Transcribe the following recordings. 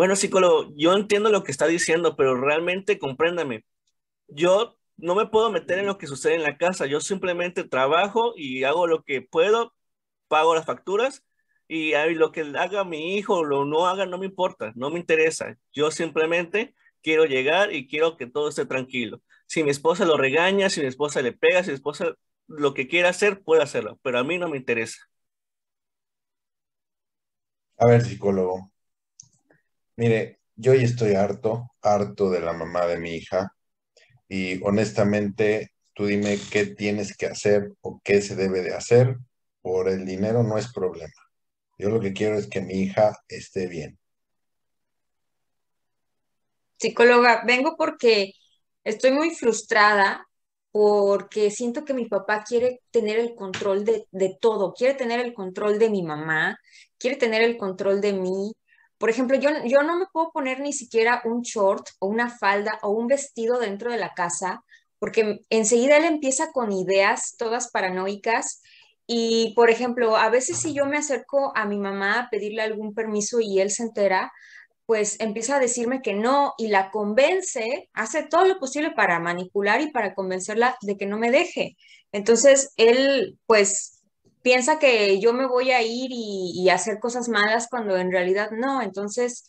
Bueno, psicólogo, yo entiendo lo que está diciendo, pero realmente compréndame. Yo no me puedo meter en lo que sucede en la casa. Yo simplemente trabajo y hago lo que puedo, pago las facturas y lo que haga mi hijo o lo no haga no me importa, no me interesa. Yo simplemente quiero llegar y quiero que todo esté tranquilo. Si mi esposa lo regaña, si mi esposa le pega, si mi esposa lo que quiera hacer, puede hacerlo, pero a mí no me interesa. A ver, psicólogo. Mire, yo ya estoy harto, harto de la mamá de mi hija y honestamente, tú dime qué tienes que hacer o qué se debe de hacer. Por el dinero no es problema. Yo lo que quiero es que mi hija esté bien. Psicóloga, vengo porque estoy muy frustrada porque siento que mi papá quiere tener el control de, de, todo, quiere tener el control de mi mamá, quiere tener el control de mí, por ejemplo, yo, yo no me puedo poner ni siquiera un short o una falda o un vestido dentro de la casa porque enseguida él empieza con ideas todas paranoicas y, por ejemplo, a veces si yo me acerco a mi mamá a pedirle algún permiso y él se entera, pues empieza a decirme que no y la convence, hace todo lo posible para manipular y para convencerla de que no me deje. Entonces, él, pues, piensa que yo me voy a ir y, hacer cosas malas cuando en realidad no. Entonces,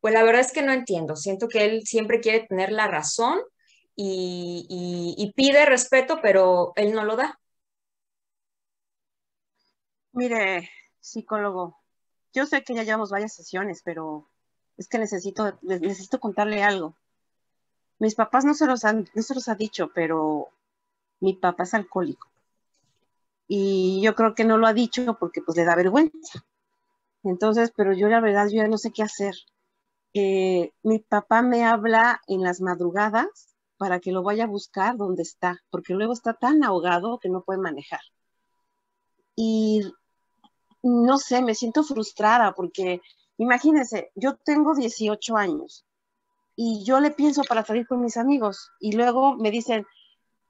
pues la verdad es que no entiendo. Siento que él siempre quiere tener la razón y, pide respeto, pero él no lo da. Mire, psicólogo, yo sé que ya llevamos varias sesiones, pero es que necesito, necesito contarle algo. Mis papás no se los han, no se los ha dicho, pero mi papá es alcohólico y yo creo que no lo ha dicho porque pues le da vergüenza. Entonces, pero yo la verdad, yo ya no sé qué hacer. Eh, mi papá me habla en las madrugadas para que lo vaya a buscar donde está, porque luego está tan ahogado que no puede manejar. Y no sé, me siento frustrada porque imagínense, yo tengo 18 años y yo le pienso para salir con mis amigos y luego me dicen,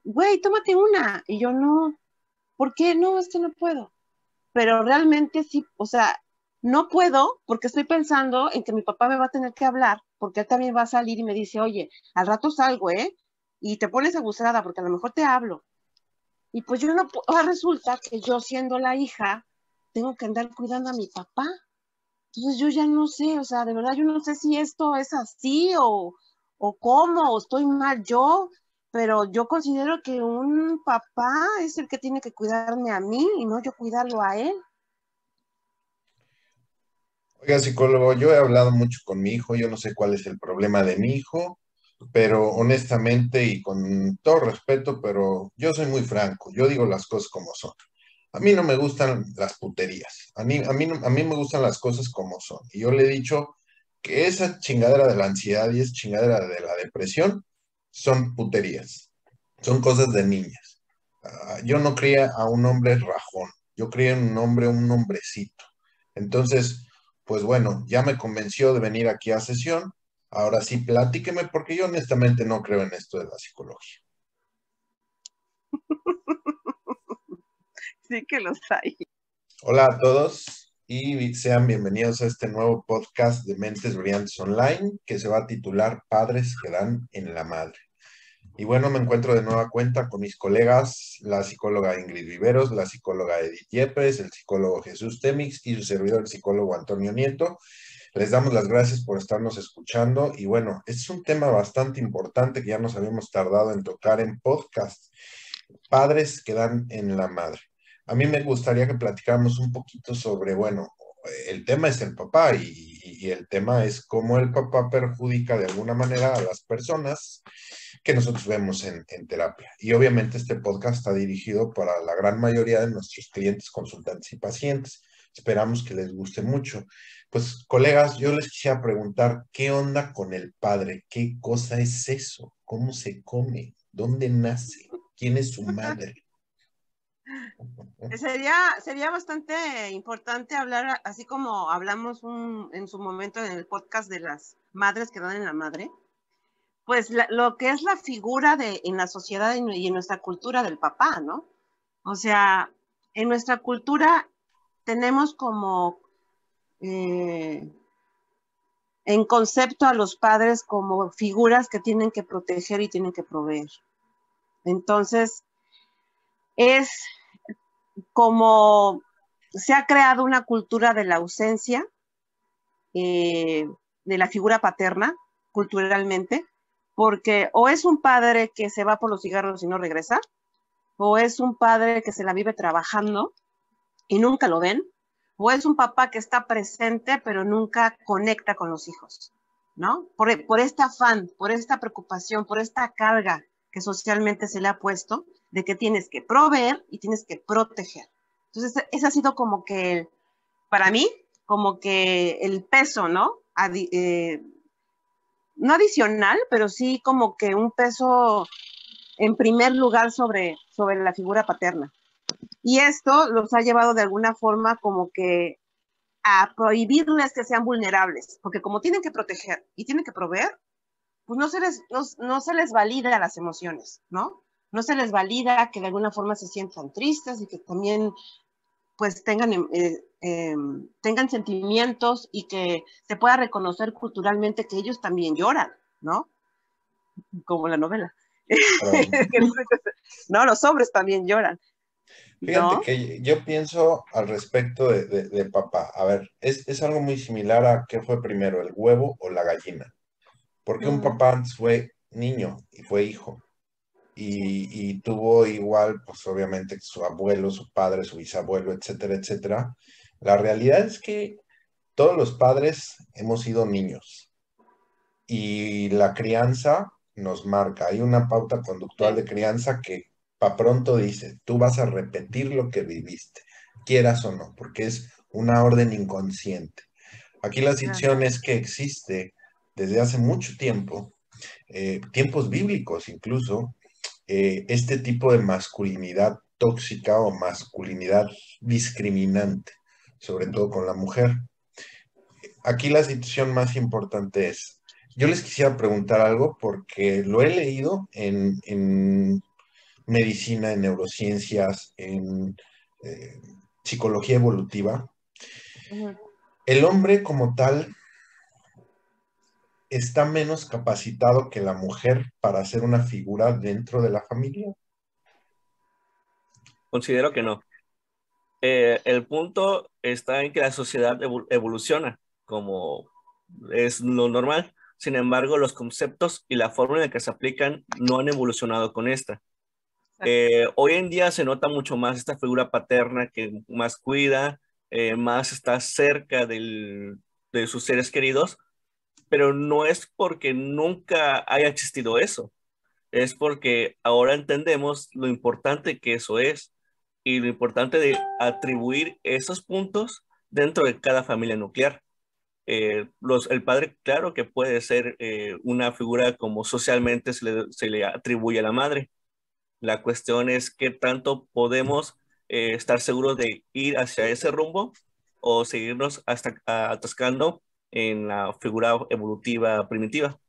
güey, tómate una. Y yo no, ¿por qué? No, es que no puedo. Pero realmente sí, o sea, no puedo porque estoy pensando en que mi papá me va a tener que hablar, porque él también va a salir y me dice, oye, al rato salgo, ¿eh? Y te pones aguzada porque a lo mejor te hablo. Y pues yo no, ahora resulta que yo siendo la hija, tengo que andar cuidando a mi papá. Entonces yo ya no sé, o sea, de verdad yo no sé si esto es así o, o cómo, o estoy mal yo, pero yo considero que un papá es el que tiene que cuidarme a mí y no yo cuidarlo a él. Oiga, psicólogo, yo he hablado mucho con mi hijo, yo no sé cuál es el problema de mi hijo, pero honestamente y con todo respeto, pero yo soy muy franco, yo digo las cosas como son. A mí no me gustan las puterías, a mí, a mí, a mí me gustan las cosas como son. Y yo le he dicho que esa chingadera de la ansiedad y esa chingadera de la depresión son puterías, son cosas de niñas. Ah, yo no cría a un hombre rajón, yo crié un hombre, un hombrecito. Entonces, pues bueno, ya me convenció de venir aquí a sesión. Ahora sí, platíqueme, porque yo honestamente no creo en esto de la psicología. Sí que los hay. Hola a todos y sean bienvenidos a este nuevo podcast de Mentes Brillantes Online que se va a titular Padres que dan en la madre. Y bueno, me encuentro de nueva cuenta con mis colegas, la psicóloga Ingrid Viveros, la psicóloga Edith Yepes, el psicólogo Jesús Temix y su servidor, el psicólogo Antonio Nieto. Les damos las gracias por estarnos escuchando y bueno, es un tema bastante importante que ya nos habíamos tardado en tocar en podcast. Padres que dan en la madre. A mí me gustaría que platicáramos un poquito sobre, bueno, el tema es el papá y, el tema es cómo el papá perjudica de alguna manera a las personas que nosotros vemos en, terapia. Y obviamente este podcast está dirigido para la gran mayoría de nuestros clientes, consultantes y pacientes. Esperamos que les guste mucho. Pues, colegas, yo les quisiera preguntar, ¿qué onda con el padre? ¿Qué cosa es eso? ¿Cómo se come? ¿Dónde nace? ¿Quién es su madre? Sería, sería bastante importante hablar, así como hablamos en su momento en el podcast de las madres que dan en la madre, pues lo que es la figura de, en la sociedad y en nuestra cultura del papá, ¿no? O sea, en nuestra cultura tenemos como, eh, en concepto a los padres como figuras que tienen que proteger y tienen que proveer. Entonces, es como se ha creado una cultura de la ausencia eh, de la figura paterna culturalmente, porque o es un padre que se va por los cigarros y no regresa, o es un padre que se la vive trabajando y nunca lo ven, o es un papá que está presente pero nunca conecta con los hijos, ¿no? Por, por este afán, por esta preocupación, por esta carga que socialmente se le ha puesto de que tienes que proveer y tienes que proteger. Entonces, ese ha sido como que, para mí, como que el peso, ¿no? Eh, no adicional, pero sí como que un peso en primer lugar sobre, sobre la figura paterna. Y esto los ha llevado de alguna forma como que a prohibirles que sean vulnerables, porque como tienen que proteger y tienen que proveer, pues no se les, no, se les valida las emociones, ¿no? No se les valida que de alguna forma se sientan tristes y que también pues tengan, em, eh, em, tengan sentimientos y que se pueda reconocer culturalmente que ellos también lloran, ¿no? Como la novela. no, los hombres también lloran. Fíjate que yo pienso al respecto de, papá. A ver, es, es, algo muy similar a qué fue primero, el huevo o la gallina. Porque un papá antes fue niño y fue hijo. Y, y, tuvo igual, pues obviamente su abuelo, su padre, su bisabuelo, etcétera, etcétera. La realidad es que todos los padres hemos sido niños y la crianza nos marca. Hay una pauta conductual de crianza que pa pronto dice, tú vas a repetir lo que viviste, quieras o no, porque es una orden inconsciente. Aquí la situación es que existe desde hace mucho tiempo, eh, tiempos bíblicos incluso, eh, este tipo de masculinidad tóxica o masculinidad discriminante, sobre todo con la mujer. Aquí la situación más importante es, yo les quisiera preguntar algo porque lo he leído en, medicina, en neurociencias, en eh, psicología evolutiva. El hombre como tal está menos capacitado que la mujer para ser una figura dentro de la familia. Considero que no. Eh, el punto está en que la sociedad evoluciona, como es lo normal. Sin embargo, los conceptos y la forma en la que se aplican no han evolucionado con esta. Eh, hoy en día se nota mucho más esta figura paterna que más cuida, eh, más está cerca de sus seres queridos, pero no es porque nunca haya existido eso, es porque ahora entendemos lo importante que eso es y lo importante de atribuir esos puntos dentro de cada familia nuclear. Eh, los, el padre, claro que puede ser eh, una figura como socialmente se le, atribuye a la madre. La cuestión es qué tanto podemos eh, estar seguros de ir hacia ese rumbo o seguirnos hasta atascando en la figura evolutiva primitiva.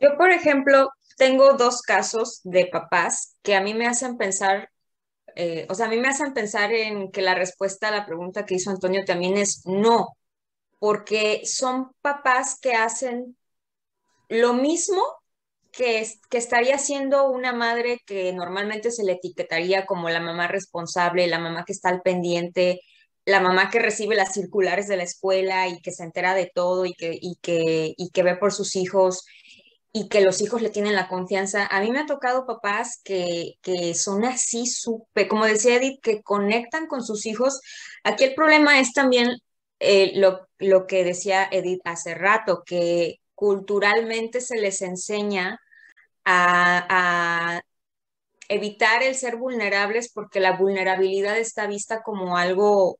Yo, por ejemplo, tengo dos casos de papás que a mí me hacen pensar, o sea, a mí me hacen pensar en que la respuesta a la pregunta que hizo Antonio también es no porque son papás que hacen lo mismo que, que estaría haciendo una madre que normalmente se le etiquetaría como la mamá responsable, la mamá que está al pendiente, la mamá que recibe las circulares de la escuela y que se entera de todo y que, y que, y que ve por sus hijos y que los hijos le tienen la confianza. A mí me ha tocado papás que, que son así, súper, como decía Edith, que conectan con sus hijos. Aquí el problema es también eh, lo, que decía Edith hace rato, que culturalmente se les enseña a, evitar el ser vulnerables porque la vulnerabilidad está vista como algo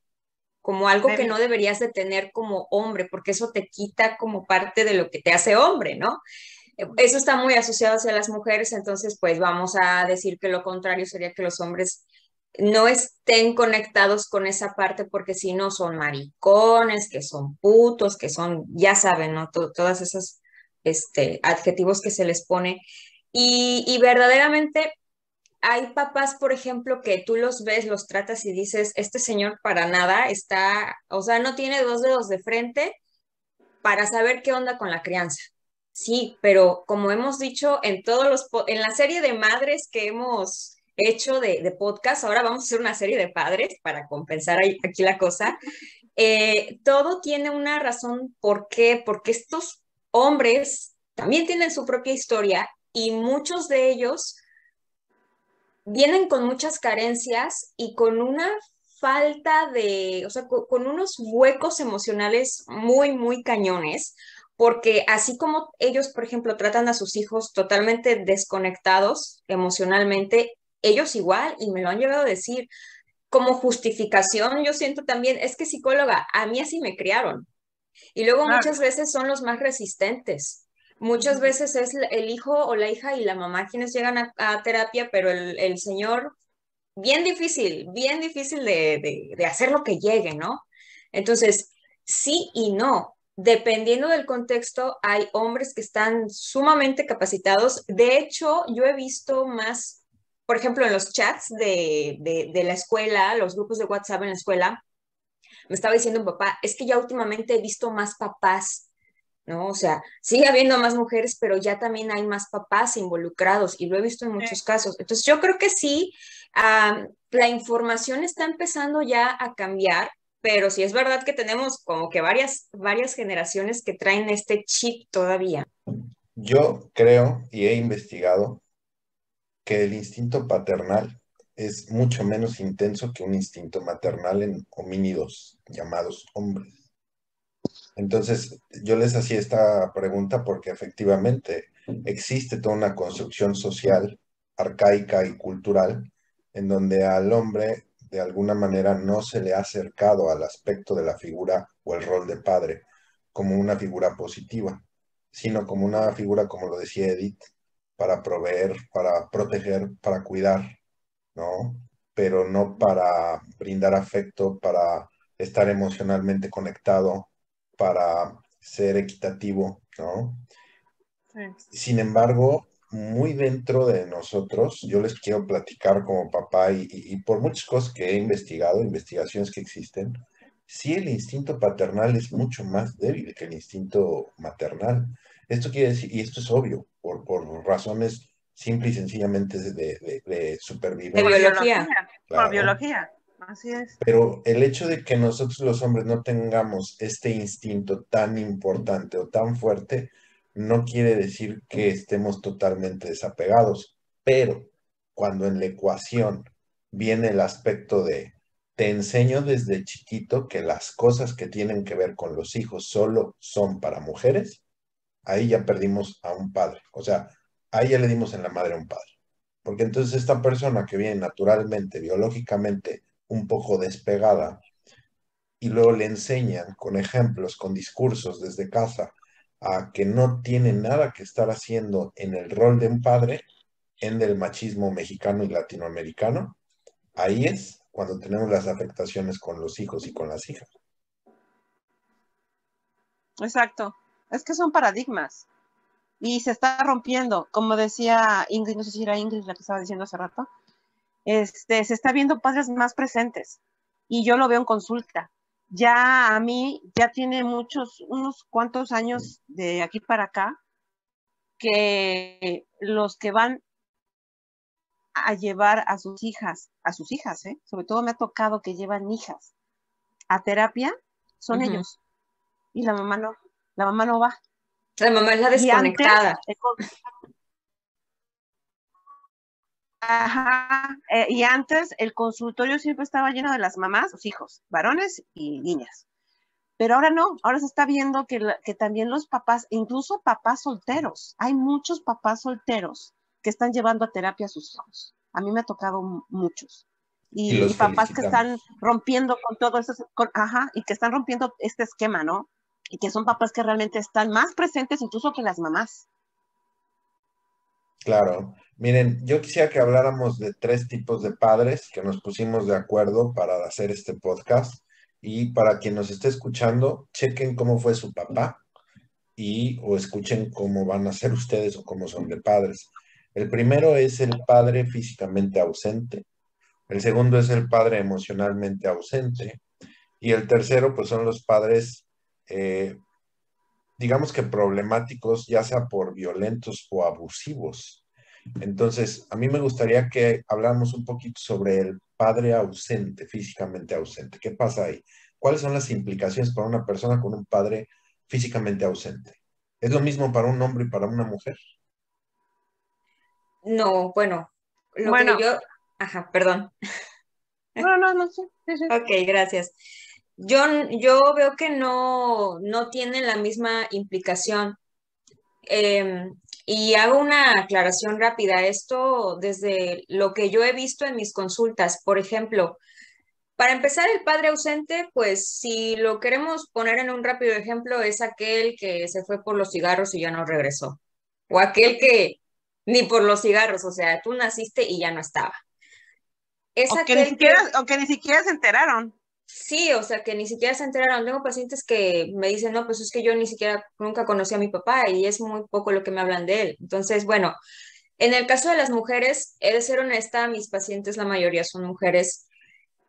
como algo que no deberías de tener como hombre, porque eso te quita como parte de lo que te hace hombre, ¿no? Eso está muy asociado hacia las mujeres, entonces pues vamos a decir que lo contrario sería que los hombres no estén conectados con esa parte porque si no son maricones, que son putos, que son, ya saben, ¿no? todas esas este, adjetivos que se les pone. Y, y, verdaderamente hay papás, por ejemplo, que tú los ves, los tratas y dices, este señor para nada está, o sea, no tiene dos dedos de frente para saber qué onda con la crianza. Sí, pero como hemos dicho en todos los, en la serie de madres que hemos hecho de, podcast, ahora vamos a hacer una serie de padres para compensar aquí la cosa. Eh, todo tiene una razón por qué, porque estos hombres también tienen su propia historia y muchos de ellos vienen con muchas carencias y con una falta de, o sea, con, unos huecos emocionales muy, muy cañones, porque así como ellos, por ejemplo, tratan a sus hijos totalmente desconectados emocionalmente, ellos igual, y me lo han llegado a decir, como justificación, yo siento también, es que psicóloga, a mí así me criaron. Y luego muchas veces son los más resistentes. Muchas veces es el hijo o la hija y la mamá quienes llegan a, terapia, pero el, el, señor, bien difícil, bien difícil de, de, hacer lo que llegue, ¿no? Entonces, sí y no. Dependiendo del contexto, hay hombres que están sumamente capacitados. De hecho, yo he visto más, por ejemplo, en los chats de, de la escuela, los grupos de WhatsApp en la escuela, me estaba diciendo un papá, es que ya últimamente he visto más papás ¿no? O sea, sigue habiendo más mujeres, pero ya también hay más papás involucrados y lo he visto en muchos casos. Entonces, yo creo que sí, la información está empezando ya a cambiar, pero sí es verdad que tenemos como que varias, varias generaciones que traen este chip todavía. Yo creo y he investigado que el instinto paternal es mucho menos intenso que un instinto maternal en homínidos llamados hombres. Entonces, yo les hacía esta pregunta porque efectivamente existe toda una construcción social, arcaica y cultural, en donde al hombre de alguna manera no se le ha acercado al aspecto de la figura o el rol de padre como una figura positiva, sino como una figura, como lo decía Edith, para proveer, para proteger, para cuidar, ¿no? Pero no para brindar afecto, para estar emocionalmente conectado, para ser equitativo, ¿no? Sin embargo, muy dentro de nosotros, yo les quiero platicar como papá y, por muchas cosas que he investigado, investigaciones que existen, sí el instinto paternal es mucho más débil que el instinto maternal. Esto quiere decir, y esto es obvio, por, por razones simple y sencillamente de, de, supervivencia. De biología. Por biología. Pero el hecho de que nosotros los hombres no tengamos este instinto tan importante o tan fuerte, no quiere decir que estemos totalmente desapegados. Pero cuando en la ecuación viene el aspecto de te enseño desde chiquito que las cosas que tienen que ver con los hijos solo son para mujeres, ahí ya perdimos a un padre. O sea, ahí ya le dimos en la madre a un padre. Porque entonces esta persona que viene naturalmente, biológicamente, un poco despegada y luego le enseñan con ejemplos, con discursos desde casa, a que no tiene nada que estar haciendo en el rol de un padre, en el machismo mexicano y latinoamericano, ahí es cuando tenemos las afectaciones con los hijos y con las hijas. Exacto, es que son paradigmas y se está rompiendo, como decía Ingrid, no sé si era Ingrid la que estaba diciendo hace rato, este, se está viendo padres más presentes y yo lo veo en consulta. Ya a mí, ya tiene muchos, unos cuantos años de aquí para acá, que los que van a llevar a sus hijas, a sus hijas, ¿eh? sobre todo me ha tocado que llevan hijas a terapia, son ellos. Y la mamá no, la mamá no va. La mamá es la desconectada. Ajá, eh, y antes el consultorio siempre estaba lleno de las mamás, sus hijos, varones y niñas. Pero ahora no, ahora se está viendo que, que también los papás, incluso papás solteros, hay muchos papás solteros que están llevando a terapia a sus hijos. A mí me ha tocado muchos. Y, papás que están rompiendo con todo eso, ajá, y que están rompiendo este esquema, ¿no? Y que son papás que realmente están más presentes incluso que las mamás. Claro. Miren, yo quisiera que habláramos de tres tipos de padres que nos pusimos de acuerdo para hacer este podcast. Y para quien nos esté escuchando, chequen cómo fue su papá y o escuchen cómo van a ser ustedes o cómo son de padres. El primero es el padre físicamente ausente. El segundo es el padre emocionalmente ausente. Y el tercero, pues son los padres eh, digamos que problemáticos, ya sea por violentos o abusivos. Entonces, a mí me gustaría que habláramos un poquito sobre el padre ausente, físicamente ausente. ¿Qué pasa ahí? ¿Cuáles son las implicaciones para una persona con un padre físicamente ausente? ¿Es lo mismo para un hombre y para una mujer? No, bueno, lo Bueno. que yo, ajá, perdón. No, no, no sé. sí, sí. Ok, gracias. Yo, yo veo que no, no tienen la misma implicación. Em, y hago una aclaración rápida. Esto desde lo que yo he visto en mis consultas. Por ejemplo, para empezar, el padre ausente, pues si lo queremos poner en un rápido ejemplo, es aquel que se fue por los cigarros y ya no regresó. O aquel que ni por los cigarros, o sea, tú naciste y ya no estaba. Es O que, aquel ni que- siquiera, o que ni siquiera se enteraron. Sí, o sea, que ni siquiera se enteraron. Tengo pacientes que me dicen, no, pues es que yo ni siquiera nunca conocí a mi papá y es muy poco lo que me hablan de él. Entonces, bueno, en el caso de las mujeres, he de ser honesta, mis pacientes, la mayoría son mujeres,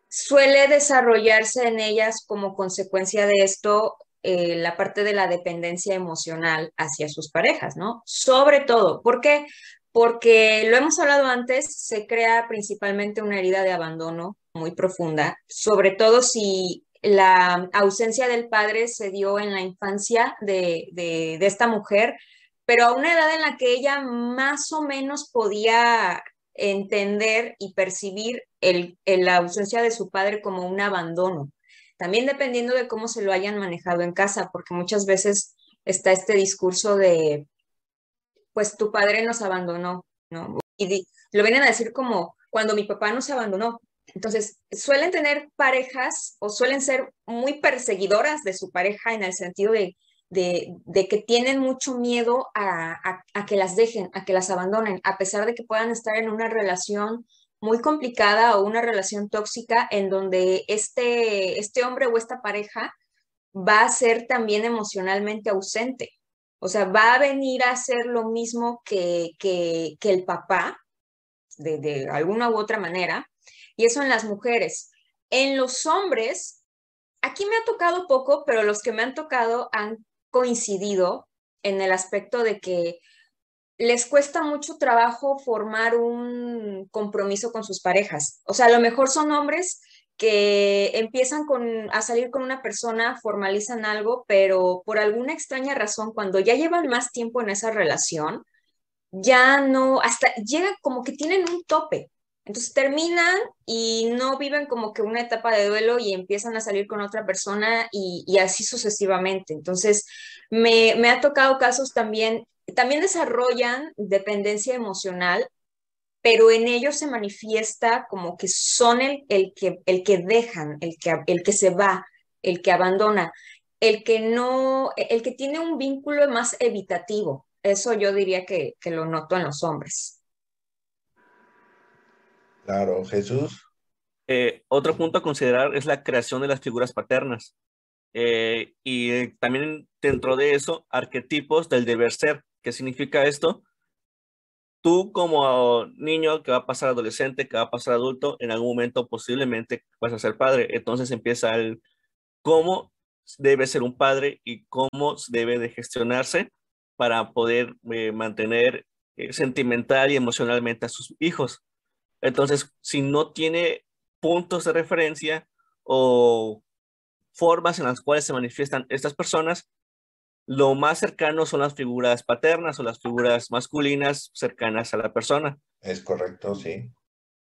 suele desarrollarse en ellas como consecuencia de esto eh, la parte de la dependencia emocional hacia sus parejas, ¿no? Sobre todo, ¿por qué? Porque lo hemos hablado antes, se crea principalmente una herida de abandono muy profunda, sobre todo si la ausencia del padre se dio en la infancia de, de, esta mujer, pero a una edad en la que ella más o menos podía entender y percibir el, la ausencia de su padre como un abandono. También dependiendo de cómo se lo hayan manejado en casa, porque muchas veces está este discurso de, pues tu padre nos abandonó, ¿no? Y lo vienen a decir como cuando mi papá nos abandonó. Entonces, suelen tener parejas o suelen ser muy perseguidoras de su pareja en el sentido de, de, de que tienen mucho miedo a, a, a, que las dejen, a que las abandonen, a pesar de que puedan estar en una relación muy complicada o una relación tóxica en donde este, este hombre o esta pareja va a ser también emocionalmente ausente. O sea, va a venir a hacer lo mismo que, que, que el papá, de, de alguna u otra manera, y eso en las mujeres. En los hombres, aquí me ha tocado poco, pero los que me han tocado han coincidido en el aspecto de que les cuesta mucho trabajo formar un compromiso con sus parejas. O sea, a lo mejor son hombres que empiezan con, a salir con una persona, formalizan algo, pero por alguna extraña razón, cuando ya llevan más tiempo en esa relación, ya no, hasta llega como que tienen un tope. Entonces terminan y no viven como que una etapa de duelo y empiezan a salir con otra persona y, y así sucesivamente. Entonces me, me, ha tocado casos también, también desarrollan dependencia emocional, pero en ellos se manifiesta como que son el, el, que, el que dejan, el que, el que se va, el que abandona, el que no, el que tiene un vínculo más evitativo. Eso yo diría que, que lo noto en los hombres. Claro, Jesús. Eh, otro punto a considerar es la creación de las figuras paternas. Eh, y eh, también dentro de eso, arquetipos del deber ser. ¿Qué significa esto? Tú como niño que va a pasar adolescente, que va a pasar adulto, en algún momento posiblemente vas a ser padre. Entonces empieza el cómo debe ser un padre y cómo debe de gestionarse para poder eh, mantener sentimental y emocionalmente a sus hijos. Entonces, si no tiene puntos de referencia o formas en las cuales se manifiestan estas personas, lo más cercano son las figuras paternas o las figuras masculinas cercanas a la persona. Es correcto, sí.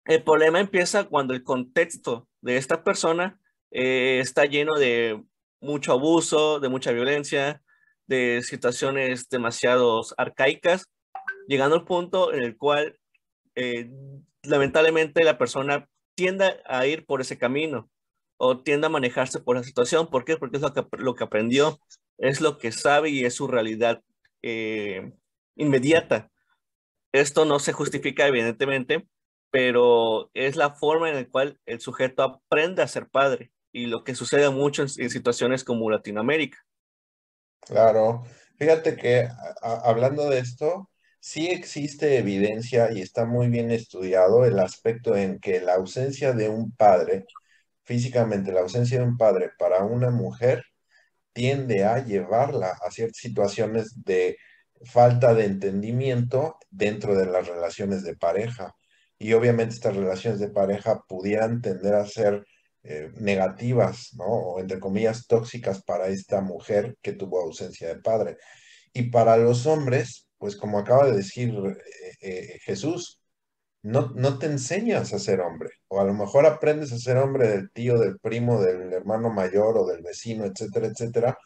El problema empieza cuando el contexto de esta persona eh, está lleno de mucho abuso, de mucha violencia, de situaciones demasiado arcaicas, llegando al punto en el cual eh, lamentablemente la persona tiende a ir por ese camino o tiende a manejarse por la situación. ¿Por qué? Porque es lo que, lo que aprendió, es lo que sabe y es su realidad eh, inmediata. Esto no se justifica evidentemente, pero es la forma en la cual el sujeto aprende a ser padre y lo que sucede mucho en, en situaciones como Latinoamérica. Claro, fíjate que hablando de esto, sí existe evidencia y está muy bien estudiado el aspecto en que la ausencia de un padre, físicamente la ausencia de un padre para una mujer, tiende a llevarla a ciertas situaciones de falta de entendimiento dentro de las relaciones de pareja. Y obviamente estas relaciones de pareja pudieran tender a ser eh, negativas, ¿no? O entre comillas tóxicas para esta mujer que tuvo ausencia de padre. Y para los hombres, pues como acaba de decir eh, eh, Jesús, no, no te enseñas a ser hombre, o a lo mejor aprendes a ser hombre del tío, del primo, del hermano mayor o del vecino, etcétera, etcétera,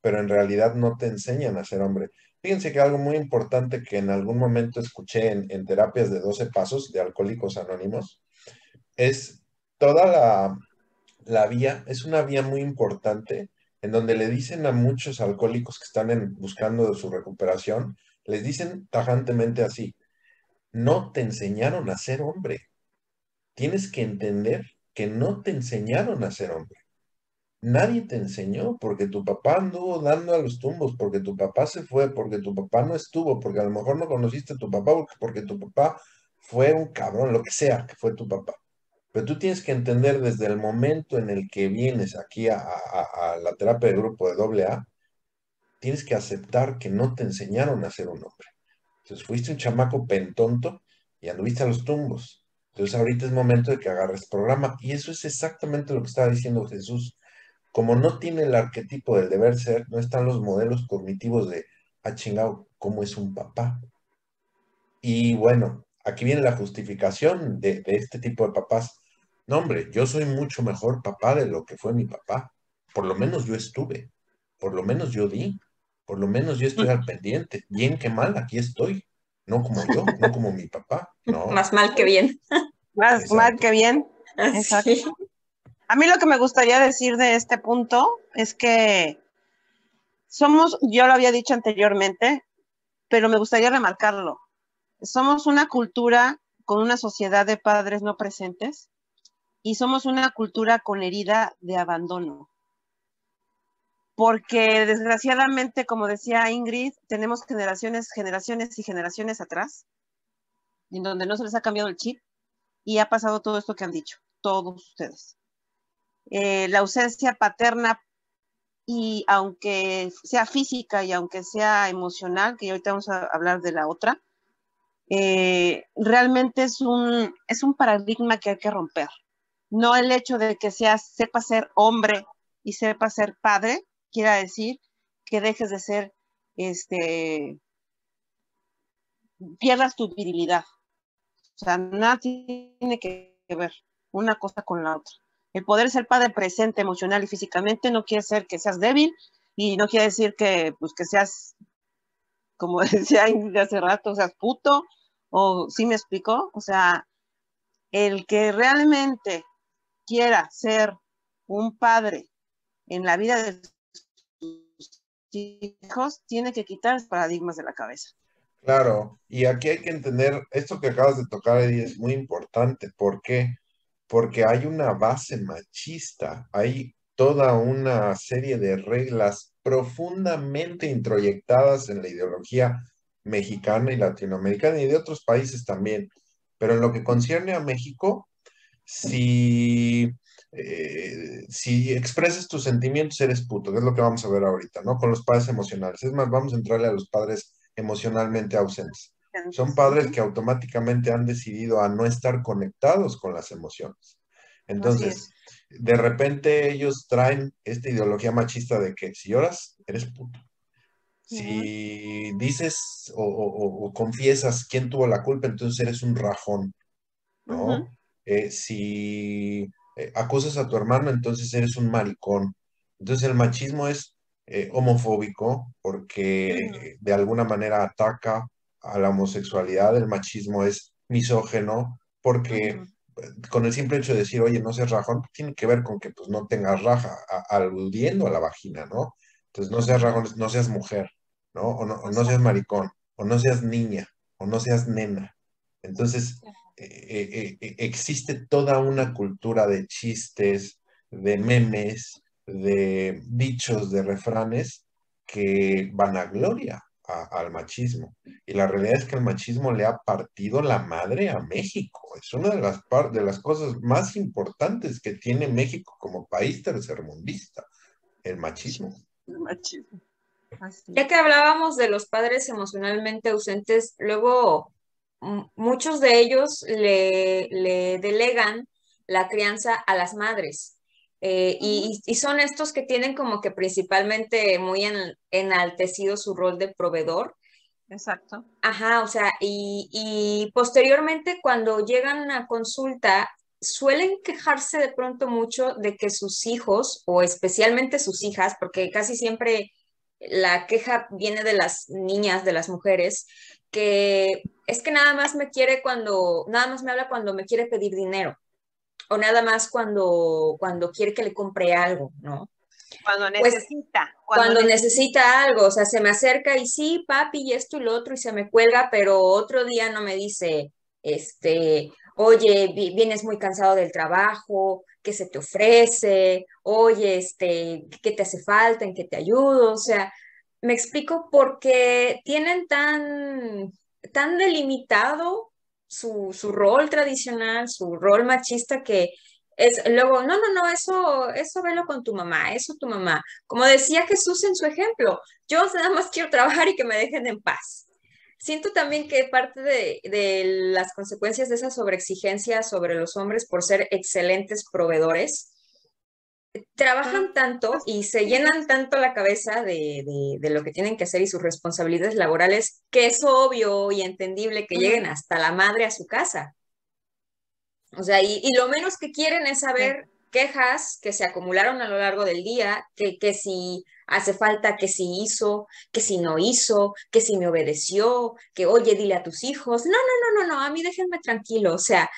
pero en realidad no te enseñan a ser hombre. Fíjense que algo muy importante que en algún momento escuché en, terapias de 12 pasos de Alcohólicos Anónimos es toda la, la vía, es una vía muy importante en donde le dicen a muchos alcohólicos que están en, buscando su recuperación, les dicen tajantemente así, no te enseñaron a ser hombre. Tienes que entender que no te enseñaron a ser hombre. Nadie te enseñó porque tu papá anduvo dando a los tumbos, porque tu papá se fue, porque tu papá no estuvo, porque a lo mejor no conociste a tu papá, porque tu papá fue un cabrón, lo que sea que fue tu papá. Pero tú tienes que entender desde el momento en el que vienes aquí a, la terapia de grupo de AA, tienes que aceptar que no te enseñaron a ser un hombre. Entonces fuiste un chamaco pentonto y anduviste a los tumbos. Entonces ahorita es momento de que agarres programa. Y eso es exactamente lo que estaba diciendo Jesús. Como no tiene el arquetipo del deber ser, no están los modelos cognitivos de, ah, chingado, ¿cómo es un papá? Y bueno, aquí viene la justificación de, este tipo de papás. No, hombre, yo soy mucho mejor papá de lo que fue mi papá. Por lo menos yo estuve, por lo menos yo di, por lo menos yo estoy al pendiente. Bien que mal, aquí estoy. No como yo, no como mi papá. No. Más mal que bien. Más mal que bien. Exacto. A mí lo que me gustaría decir de este punto es que somos, yo lo había dicho anteriormente, pero me gustaría remarcarlo. Somos una cultura con una sociedad de padres no presentes y somos una cultura con herida de abandono. Porque desgraciadamente, como decía Ingrid, tenemos generaciones, generaciones y generaciones atrás, en donde no se les ha cambiado el chip y ha pasado todo esto que han dicho, todos ustedes. Eh, la ausencia paterna y aunque sea física y aunque sea emocional, que ahorita vamos a hablar de la otra, eh, realmente es un, es un paradigma que hay que romper. No el hecho de que seas, sepa ser hombre y sepa ser padre, quiera decir que dejes de ser, este, pierdas tu virilidad. O sea, nada tiene que ver una cosa con la otra. El poder ser padre presente emocional y físicamente no quiere decir que seas débil y no quiere decir que, pues, que seas, como decía hace rato, seas puto o sí me explicó, o sea, el que realmente quiera ser un padre en la vida de hijos, tiene que quitar paradigmas de la cabeza. Claro, y aquí hay que entender, esto que acabas de tocar, Eddie, es muy importante. ¿Por qué? Porque hay una base machista, hay toda una serie de reglas profundamente introyectadas en la ideología mexicana y latinoamericana y de otros países también. Pero en lo que concierne a México, si, eh, si expresas tus sentimientos, eres puto, que es lo que vamos a ver ahorita, ¿no? Con los padres emocionales. Es más, vamos a entrarle a los padres emocionalmente ausentes. Son padres que automáticamente han decidido a no estar conectados con las emociones. Entonces, de repente ellos traen esta ideología machista de que si lloras, eres puto. Si dices o, confiesas quién tuvo la culpa, entonces eres un rajón, ¿no? Eh, si eh, acusas a tu hermano, entonces eres un maricón. Entonces el machismo es eh, homofóbico porque de alguna manera ataca a la homosexualidad. El machismo es misógeno porque con el simple hecho de decir, oye, no seas rajón, tiene que ver con que pues no tengas raja, aludiendo a la vagina, ¿no? Entonces no seas rajón, no seas mujer. ¿no? O no, seas maricón, o no seas niña, o no seas nena. Entonces, eh, eh, existe toda una cultura de chistes, de memes, de dichos, de refranes que van a gloria al machismo. Y la realidad es que el machismo le ha partido la madre a México. Es una de las, de las cosas más importantes que tiene México como país tercermundista, el machismo. machismo. Así. Ya que hablábamos de los padres emocionalmente ausentes, luego muchos de ellos le, le delegan la crianza a las madres. Eh, y, y son estos que tienen como que principalmente muy en- enaltecido su rol de proveedor. Exacto. Ajá, o sea, y, y posteriormente cuando llegan a consulta, suelen quejarse de pronto mucho de que sus hijos, o especialmente sus hijas, porque casi siempre la queja viene de las niñas, de las mujeres, que es que nada más me quiere cuando, nada más me habla cuando me quiere pedir dinero, o nada más cuando, cuando quiere que le compre algo, ¿no? Cuando Pues, necesita. cuando ne- necesita algo, o sea, se me acerca y sí, papi, y esto y lo otro, y se me cuelga, pero otro día no me dice, este, oye, vi- vienes muy cansado del trabajo, ¿qué se te ofrece? Oye, este, ¿qué te hace falta? ¿En qué te ayudo? O sea, me explico porque tienen tan, tan delimitado su, su rol tradicional, su rol machista que es luego, no, no, no, eso, eso velo con tu mamá, eso tu mamá. Como decía Jesús en su ejemplo, yo nada más quiero trabajar y que me dejen en paz. Siento también que parte de, de las consecuencias de esa sobreexigencia sobre los hombres por ser excelentes proveedores, trabajan tanto y se llenan tanto la cabeza de, de- de lo que tienen que hacer y sus responsabilidades laborales, que es obvio y entendible que lleguen hasta la madre a su casa. O sea, y, y lo menos que quieren es saber quejas que se acumularon a lo largo del día, que, que si hace falta, que si hizo, que si no hizo, que si me obedeció, que oye, dile a tus hijos. No, no, no, no, no, a mí déjenme tranquilo. O sea,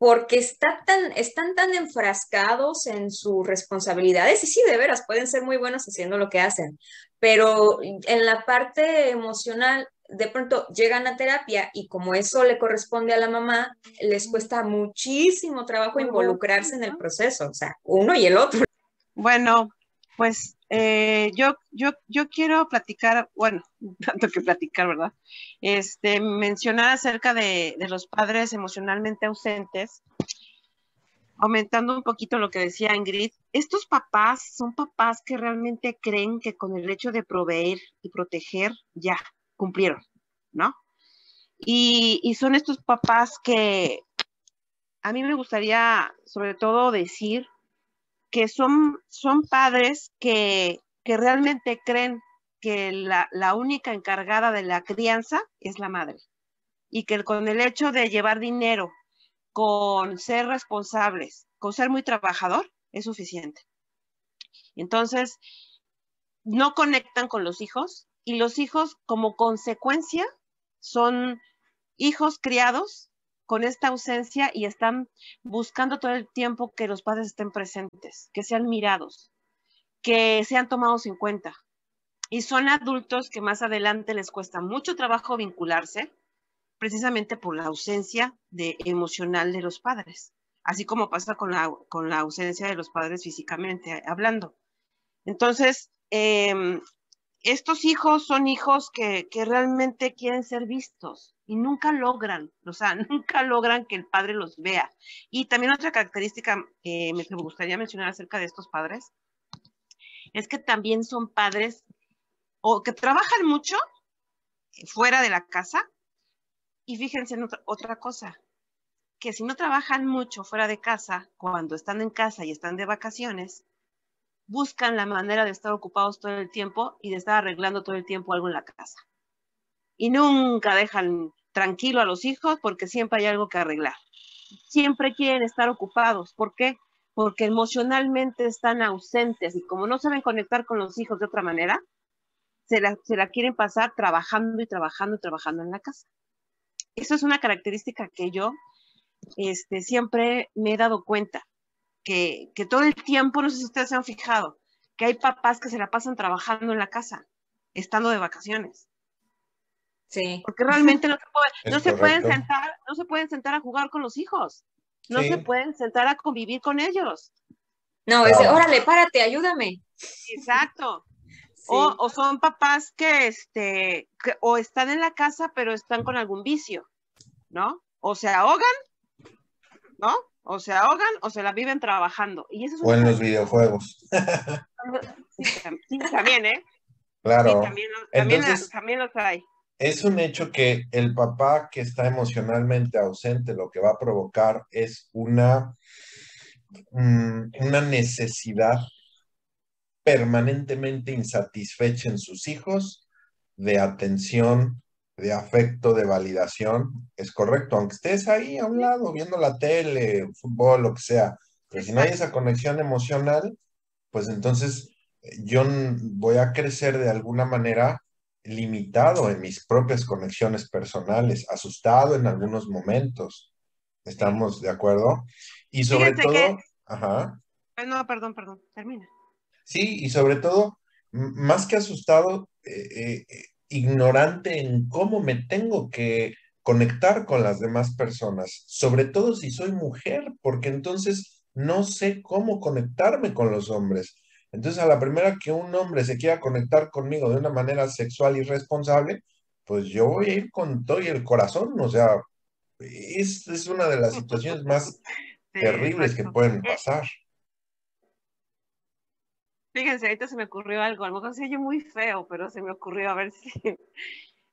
porque está tan, están tan enfrascados en sus responsabilidades y sí, de veras, pueden ser muy buenos haciendo lo que hacen, pero en la parte emocional, de pronto llegan a terapia y como eso le corresponde a la mamá, les cuesta muchísimo trabajo involucrarse en el proceso, o sea, uno y el otro. Bueno, pues eh, yo, yo, yo quiero platicar, bueno, tanto que platicar, ¿verdad? Este, mencionar acerca de, de los padres emocionalmente ausentes, aumentando un poquito lo que decía Ingrid. Estos papás son papás que realmente creen que con el hecho de proveer y proteger ya cumplieron, ¿no? Y, y son estos papás que a mí me gustaría sobre todo decir que son, son padres que, que realmente creen que la, la única encargada de la crianza es la madre y que con el hecho de llevar dinero, con ser responsables, con ser muy trabajador, es suficiente. Entonces, no conectan con los hijos y los hijos como consecuencia son hijos criados con esta ausencia y están buscando todo el tiempo que los padres estén presentes, que sean mirados, que sean tomados en cuenta. Y son adultos que más adelante les cuesta mucho trabajo vincularse, precisamente por la ausencia de, emocional de los padres, así como pasa con la, con la ausencia de los padres físicamente hablando. Entonces, eh, estos hijos son hijos que, que, realmente quieren ser vistos y nunca logran, o sea, nunca logran que el padre los vea. Y también otra característica eh, me gustaría mencionar acerca de estos padres es que también son padres o que trabajan mucho fuera de la casa y fíjense en otra, otra cosa, que si no trabajan mucho fuera de casa, cuando están en casa y están de vacaciones, buscan la manera de estar ocupados todo el tiempo y de estar arreglando todo el tiempo algo en la casa. Y nunca dejan tranquilo a los hijos porque siempre hay algo que arreglar. Siempre quieren estar ocupados. ¿Por qué? Porque emocionalmente están ausentes y como no saben conectar con los hijos de otra manera, se la, quieren pasar trabajando y trabajando y trabajando en la casa. Eso es una característica que yo este, siempre me he dado cuenta que, que, todo el tiempo, no sé si ustedes se han fijado, que hay papás que se la pasan trabajando en la casa, estando de vacaciones. Sí. Porque realmente no se, puede, no se pueden sentar, no se pueden sentar a jugar con los hijos, no sí. se pueden sentar a convivir con ellos. No, es, órale, párate, ayúdame. Exacto. Sí. O, o, son papás que, este, que, o están en la casa, pero están con algún vicio, ¿no? O se ahogan, ¿no? O se ahogan o se la viven trabajando. Y eso es O en los videojuegos. Sí, también, ¿eh? Claro. Sí, también, también, Entonces- también los hay. Es un hecho que el papá que está emocionalmente ausente lo que va a provocar es una, mm, una necesidad permanentemente insatisfecha en sus hijos de atención, de afecto, de validación. Es correcto, aunque estés ahí a un lado viendo la tele, fútbol, lo que sea, pero si no hay esa conexión emocional, pues entonces yo voy a crecer de alguna manera limitado en mis propias conexiones personales, asustado en algunos momentos. ¿Estamos de acuerdo? Y sobre Fíjense todo, que- ajá, Ay, No, perdón, perdón. Termina. sí, y sobre todo, más que asustado, eh, eh, ignorante en cómo me tengo que conectar con las demás personas, sobre todo si soy mujer, porque entonces no sé cómo conectarme con los hombres. Entonces, a la primera que un hombre se quiera conectar conmigo de una manera sexual y responsable, pues yo voy a ir con todo y el corazón, o sea, es, es una de las situaciones más Sí, terribles que pueden Eh, pasar. Fíjense, ahorita se me ocurrió algo, a lo mejor se oye muy feo, pero se me ocurrió a ver si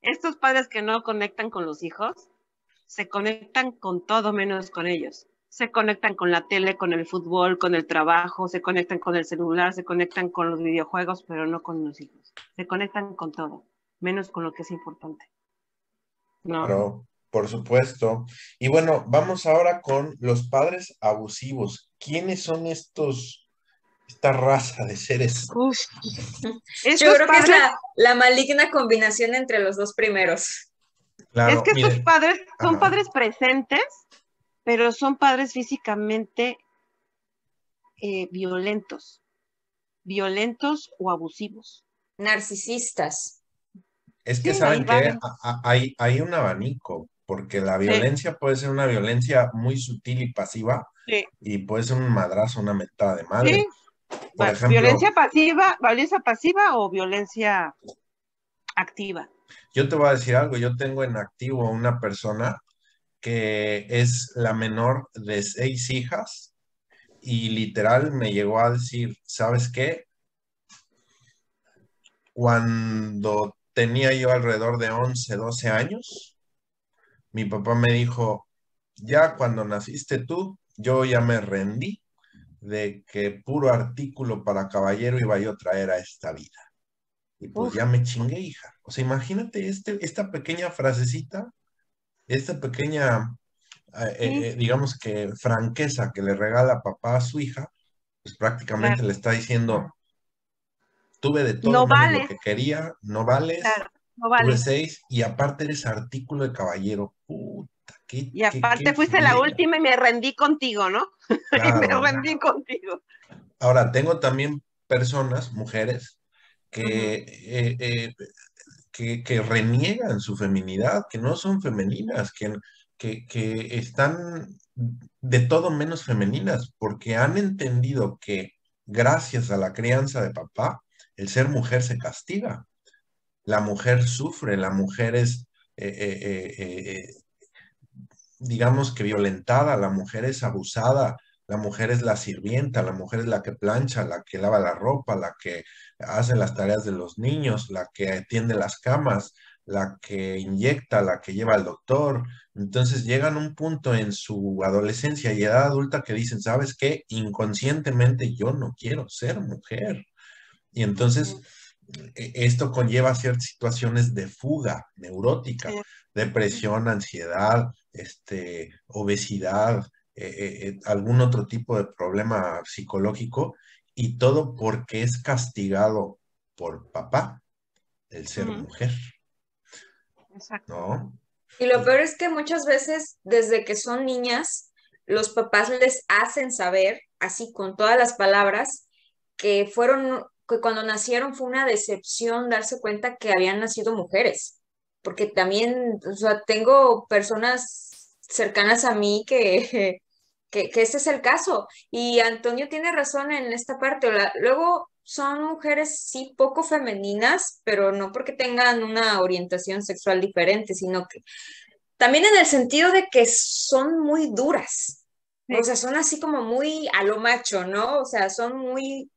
estos padres que no conectan con los hijos, se conectan con todo menos con ellos. Se conectan con la tele, con el fútbol, con el trabajo, se conectan con el celular, se conectan con los videojuegos, pero no con los hijos. Se conectan con todo, menos con lo que es importante. No. Claro, por supuesto. Y bueno, vamos ahora con los padres abusivos. ¿Quiénes son estos, esta raza de seres? Uf. Yo creo que es la, la maligna combinación entre los dos primeros. Claro, es que estos padres son Ajá. padres presentes, pero son padres físicamente eh, violentos, violentos o abusivos. Narcisistas. es que sí, saben que hay, hay un abanico, porque la violencia puede ser una violencia muy sutil y pasiva, Sí. y puede ser un madrazo, una mentada de madre. Por ejemplo, Violencia pasiva, violencia pasiva o violencia activa. Yo te voy a decir algo, yo tengo en activo una persona que es la menor de seis hijas y literal me llegó a decir, ¿sabes qué? Cuando tenía yo alrededor de 11, 12 años, mi papá me dijo, ya cuando naciste tú, yo ya me rendí de que puro artículo para caballero iba yo a traer a esta vida. Y pues Uf. ya me chingué, hija. O sea, imagínate este, esta pequeña frasecita, esta pequeña, eh, eh, eh, digamos que franqueza que le regala papá a su hija, pues prácticamente Claro. le está diciendo, tuve de todo No vales. lo que quería, no vales, Claro, no tuve vale. seis, y aparte eres artículo de caballero. Puta, qué, Y aparte qué fuiste la última y me rendí contigo, ¿no? Y me rendí contigo. Ahora, tengo también personas, mujeres, que, eh, eh, que, que reniegan su feminidad, que no son femeninas, que, que, que están de todo menos femeninas, porque han entendido que gracias a la crianza de papá, el ser mujer se castiga. La mujer sufre, la mujer es, eh, digamos que violentada, la mujer es abusada, la mujer es la sirvienta, la mujer es la que plancha, la que lava la ropa, la que hace las tareas de los niños, la que atiende las camas, la que inyecta, la que lleva al doctor. Entonces llegan a un punto en su adolescencia y edad adulta que dicen, ¿sabes qué? Inconscientemente yo no quiero ser mujer. Y entonces e- esto conlleva ciertas situaciones de fuga neurótica, depresión, ansiedad, este, obesidad, eh, eh, eh, algún otro tipo de problema psicológico, y todo porque es castigado por papá el ser mujer, Exacto. ¿no? Y lo peor es que muchas veces, desde que son niñas, los papás les hacen saber, así con todas las palabras, que fueron, que cuando nacieron fue una decepción darse cuenta que habían nacido mujeres. Porque también, o sea, tengo personas cercanas a mí que, que, que este es el caso. Y Antonio tiene razón en esta parte. la- luego son mujeres, sí, poco femeninas, pero no porque tengan una orientación sexual diferente, sino que también en el sentido de que son muy duras. O sea, son así como muy a lo macho, ¿no? O sea, son muy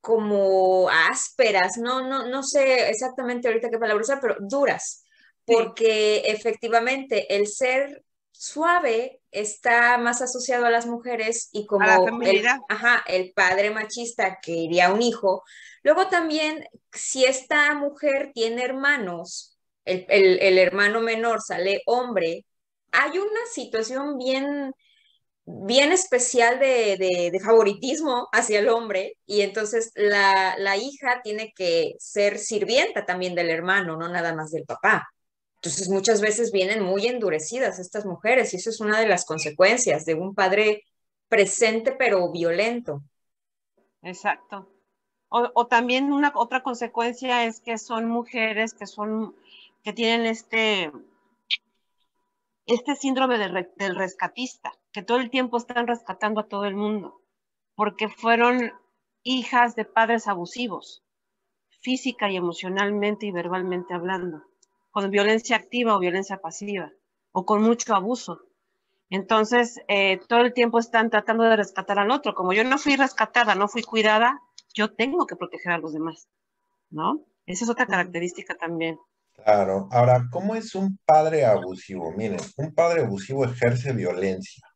como ásperas, no, no, no sé exactamente ahorita qué palabra usar, pero duras, porque efectivamente el ser suave está más asociado a las mujeres y como el, ajá, el padre machista que iría un hijo. Luego también, si esta mujer tiene hermanos, el, el hermano menor sale hombre, hay una situación bien bien especial de, favoritismo hacia el hombre y entonces la, hija tiene que ser sirvienta también del hermano, no nada más del papá. Entonces muchas veces vienen muy endurecidas estas mujeres y eso es una de las consecuencias de un padre presente pero violento. Exacto. O, o, también una otra consecuencia es que son mujeres que son que tienen este este síndrome del rescatista, que todo el tiempo están rescatando a todo el mundo, porque fueron hijas de padres abusivos, física y emocionalmente y verbalmente hablando, con violencia activa o violencia pasiva, o con mucho abuso. Entonces, eh, todo el tiempo están tratando de rescatar al otro. Como yo no fui rescatada, no fui cuidada, yo tengo que proteger a los demás, ¿no? Esa es otra característica también. Claro. Ahora, ¿cómo es un padre abusivo? Miren, un padre abusivo ejerce violencia.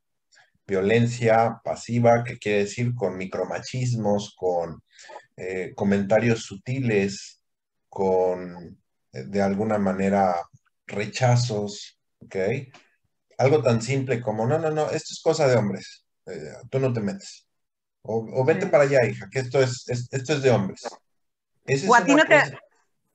Violencia pasiva, que quiere decir con micromachismos, con eh, comentarios sutiles, con de alguna manera rechazos, ¿ok? Algo tan simple como, no, no, no, esto es cosa de hombres, eh, tú no te metes. O, vete para allá, hija, que esto es, esto es de hombres. o a ti no te,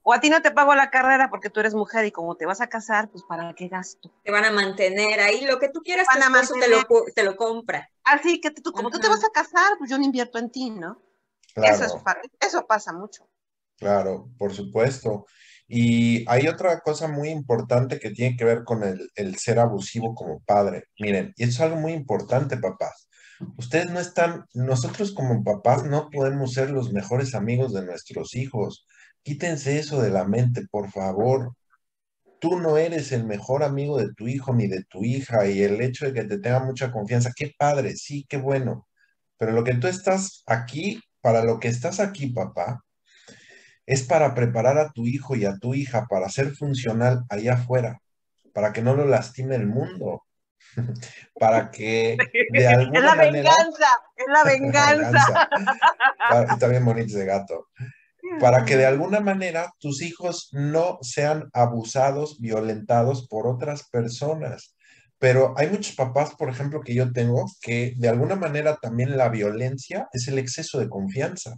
o a ti no te pago la carrera porque tú eres mujer y como te vas a casar, pues ¿para qué gasto? Te van a mantener ahí, lo que tú quieras, tu esposo te lo, te lo compra. Así que tú, como tú te vas a casar, pues yo no invierto en ti, ¿no? Eso, eso pasa mucho. Claro, por supuesto. Y hay otra cosa muy importante que tiene que ver con el, ser abusivo como padre. Miren, y eso es algo muy importante, papás. Ustedes no están, nosotros como papás no podemos ser los mejores amigos de nuestros hijos Quítense eso de la mente, por favor. Tú no eres el mejor amigo de tu hijo ni de tu hija y el hecho de que te tenga mucha confianza, qué padre, sí, qué bueno. Pero lo que tú estás aquí, para lo que estás aquí, papá, es para preparar a tu hijo y a tu hija para ser funcional allá afuera, para que no lo lastime el mundo, para que de alguna es la venganza, es la venganza. Está bien bonito ese gato para que de alguna manera tus hijos no sean abusados, violentados por otras personas. Pero hay muchos papás, por ejemplo, que yo tengo, que de alguna manera también la violencia es el exceso de confianza.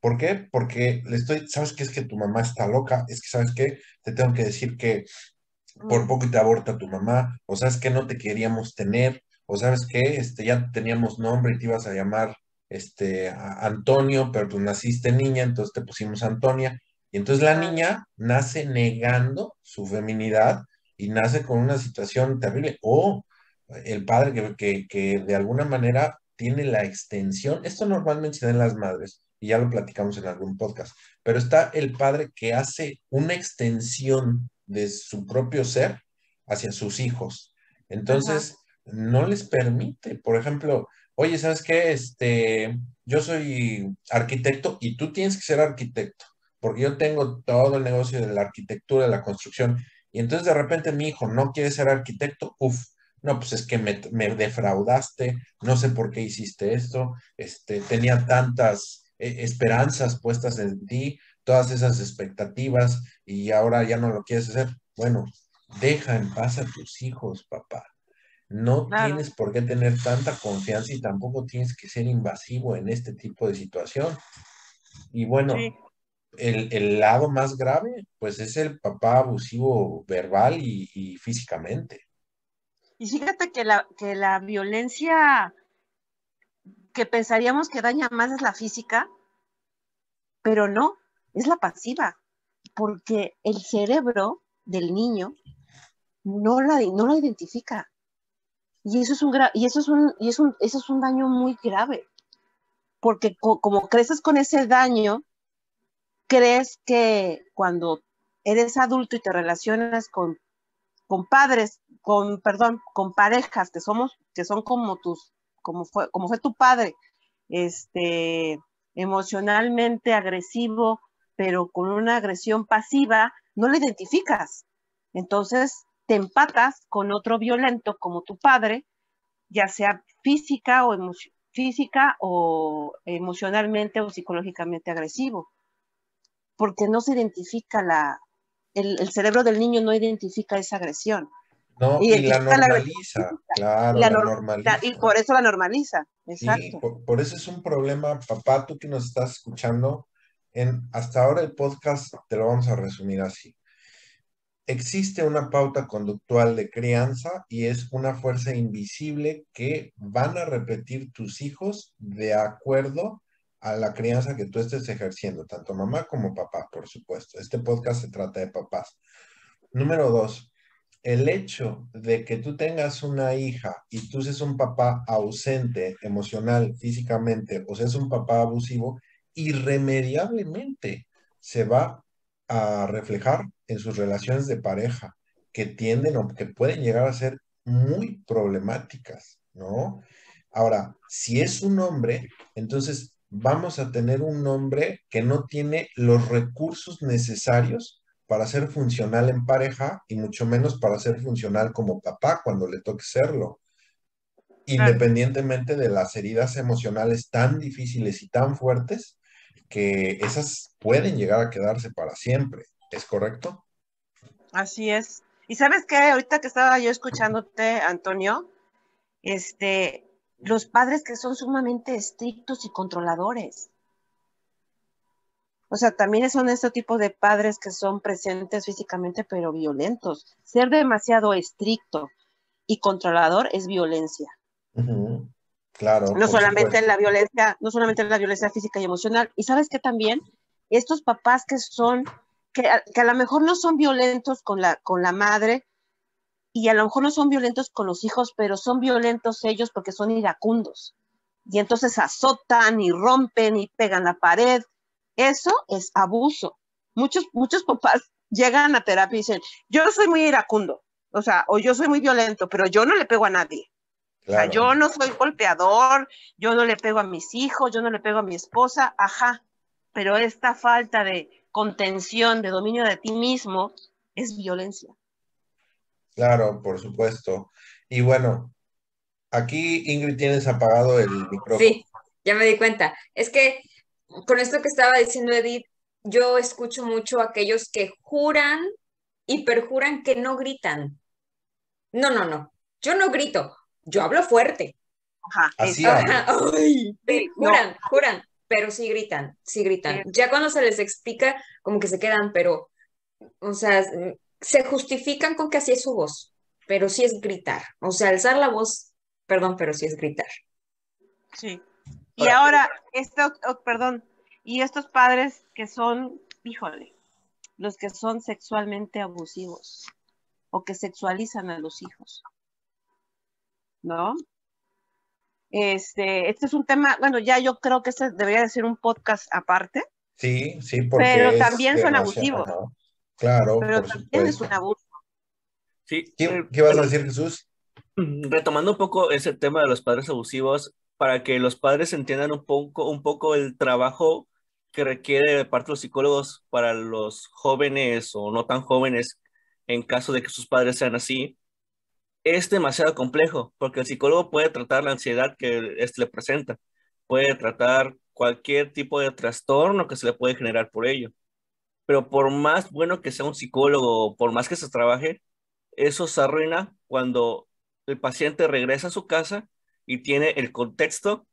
¿Por qué? Porque le estoy, ¿sabes qué? Es que tu mamá está loca, es que, ¿sabes qué? Te tengo que decir que por poco te aborta tu mamá, o sabes que no te queríamos tener, o sabes que este, ya teníamos nombre y te ibas a llamar este, Antonio, pero tú naciste niña, entonces te pusimos Antonia. Y entonces la niña nace negando su feminidad y nace con una situación terrible. O el padre que, que, de alguna manera tiene la extensión, esto normalmente se da en las madres, y ya lo platicamos en algún podcast, pero está el padre que hace una extensión de su propio ser hacia sus hijos. Entonces, no les permite, por ejemplo, oye, ¿sabes qué? Este, yo soy arquitecto y tú tienes que ser arquitecto, porque yo tengo todo el negocio de la arquitectura, de la construcción, y entonces de repente mi hijo no quiere ser arquitecto, uf, no, pues es que me, defraudaste, no sé por qué hiciste esto, este, tenía tantas eh, esperanzas puestas en ti, todas esas expectativas, y ahora ya no lo quieres hacer. Bueno, deja en paz a tus hijos, papá. No tienes por qué tener tanta confianza y tampoco tienes que ser invasivo en este tipo de situación. Y bueno, el, lado más grave, pues es el papá abusivo verbal y, físicamente. Y fíjate que la, que la violencia que pensaríamos que daña más es la física, pero no, es la pasiva, porque el cerebro del niño no la, no la identifica. Y eso es un, y eso es un, y eso es un daño muy grave, porque como creces con ese daño, crees que cuando eres adulto y te relacionas con, con padres con, perdón, con parejas que somos, que son como tus, como fue, como fue tu padre, este, emocionalmente agresivo, pero con una agresión pasiva, no lo identificas. Entonces, te empatas con otro violento como tu padre, ya sea física o, física o emocionalmente o psicológicamente agresivo, porque no se identifica la, el, cerebro del niño no identifica esa agresión. No, y, la normaliza, claro, la, normaliza. Y por eso la normaliza, exacto. por, por, eso es un problema, papá, tú que nos estás escuchando, en, hasta ahora el podcast te lo vamos a resumir así. Existe una pauta conductual de crianza y es una fuerza invisible que van a repetir tus hijos de acuerdo a la crianza que tú estés ejerciendo, tanto mamá como papá, por supuesto. Este podcast se trata de papás. Número dos, el hecho de que tú tengas una hija y tú seas un papá ausente emocional, físicamente, o seas un papá abusivo, irremediablemente se va a reflejar en sus relaciones de pareja, que tienden o que pueden llegar a ser muy problemáticas, ¿no? Ahora, si es un hombre, entonces vamos a tener un hombre que no tiene los recursos necesarios para ser funcional en pareja y mucho menos para ser funcional como papá cuando le toque serlo. Independientemente de las heridas emocionales tan difíciles y tan fuertes que esas pueden llegar a quedarse para siempre. ¿Es correcto? Así es. Y sabes qué, ahorita que estaba yo escuchándote, Antonio, este, los padres que son sumamente estrictos y controladores. O sea, también son este tipo de padres que son presentes físicamente pero violentos. Ser demasiado estricto y controlador es violencia. Claro. No solamente en la violencia, no solamente en la violencia física y emocional. Y sabes que también estos papás que son, que, que a lo mejor no son violentos con la, con la madre, y a lo mejor no son violentos con los hijos, pero son violentos ellos porque son iracundos. Y entonces azotan y rompen y pegan la pared. Eso es abuso. Muchos, muchos papás llegan a terapia y dicen, yo soy muy iracundo, o sea, o yo soy muy violento, pero yo no le pego a nadie. O sea, yo no soy golpeador, yo no le pego a mis hijos, yo no le pego a mi esposa, ajá, pero esta falta de contención, de dominio de ti mismo, es violencia. Claro, por supuesto. Y bueno, aquí Ingrid tienes apagado el micrófono. Sí, ya me di cuenta. Es que con esto que estaba diciendo Edith, yo escucho mucho a aquellos que juran y perjuran que no gritan. No, no, no. Yo no grito, yo hablo fuerte. Ajá, Así juran, juran, pero sí gritan, sí gritan. Ya cuando se les explica, como que se quedan, pero, o sea, se justifican con que así es su voz, pero sí es gritar. O sea, alzar la voz, perdón, pero sí es gritar. Sí. Y ahora, esto, oh, perdón, y estos padres que son, híjole, los que son sexualmente abusivos o que sexualizan a los hijos. ¿No? Este, este es un tema, bueno, ya yo creo que este debería de ser un podcast aparte. Sí, sí, porque pero también son abusivos. Claro, Pero también es un abuso. Sí. ¿Qué, ¿Qué, vas a decir, Jesús? Retomando un poco ese tema de los padres abusivos, para que los padres entiendan un poco, un poco el trabajo que requiere de parte de los psicólogos para los jóvenes o no tan jóvenes, en caso de que sus padres sean así, es demasiado complejo, porque el psicólogo puede tratar la ansiedad que éste le presenta, puede tratar cualquier tipo de trastorno que se le puede generar por ello pero por más bueno que sea un psicólogo, por más que se trabaje, eso se arruina cuando el paciente regresa a su casa y tiene el contexto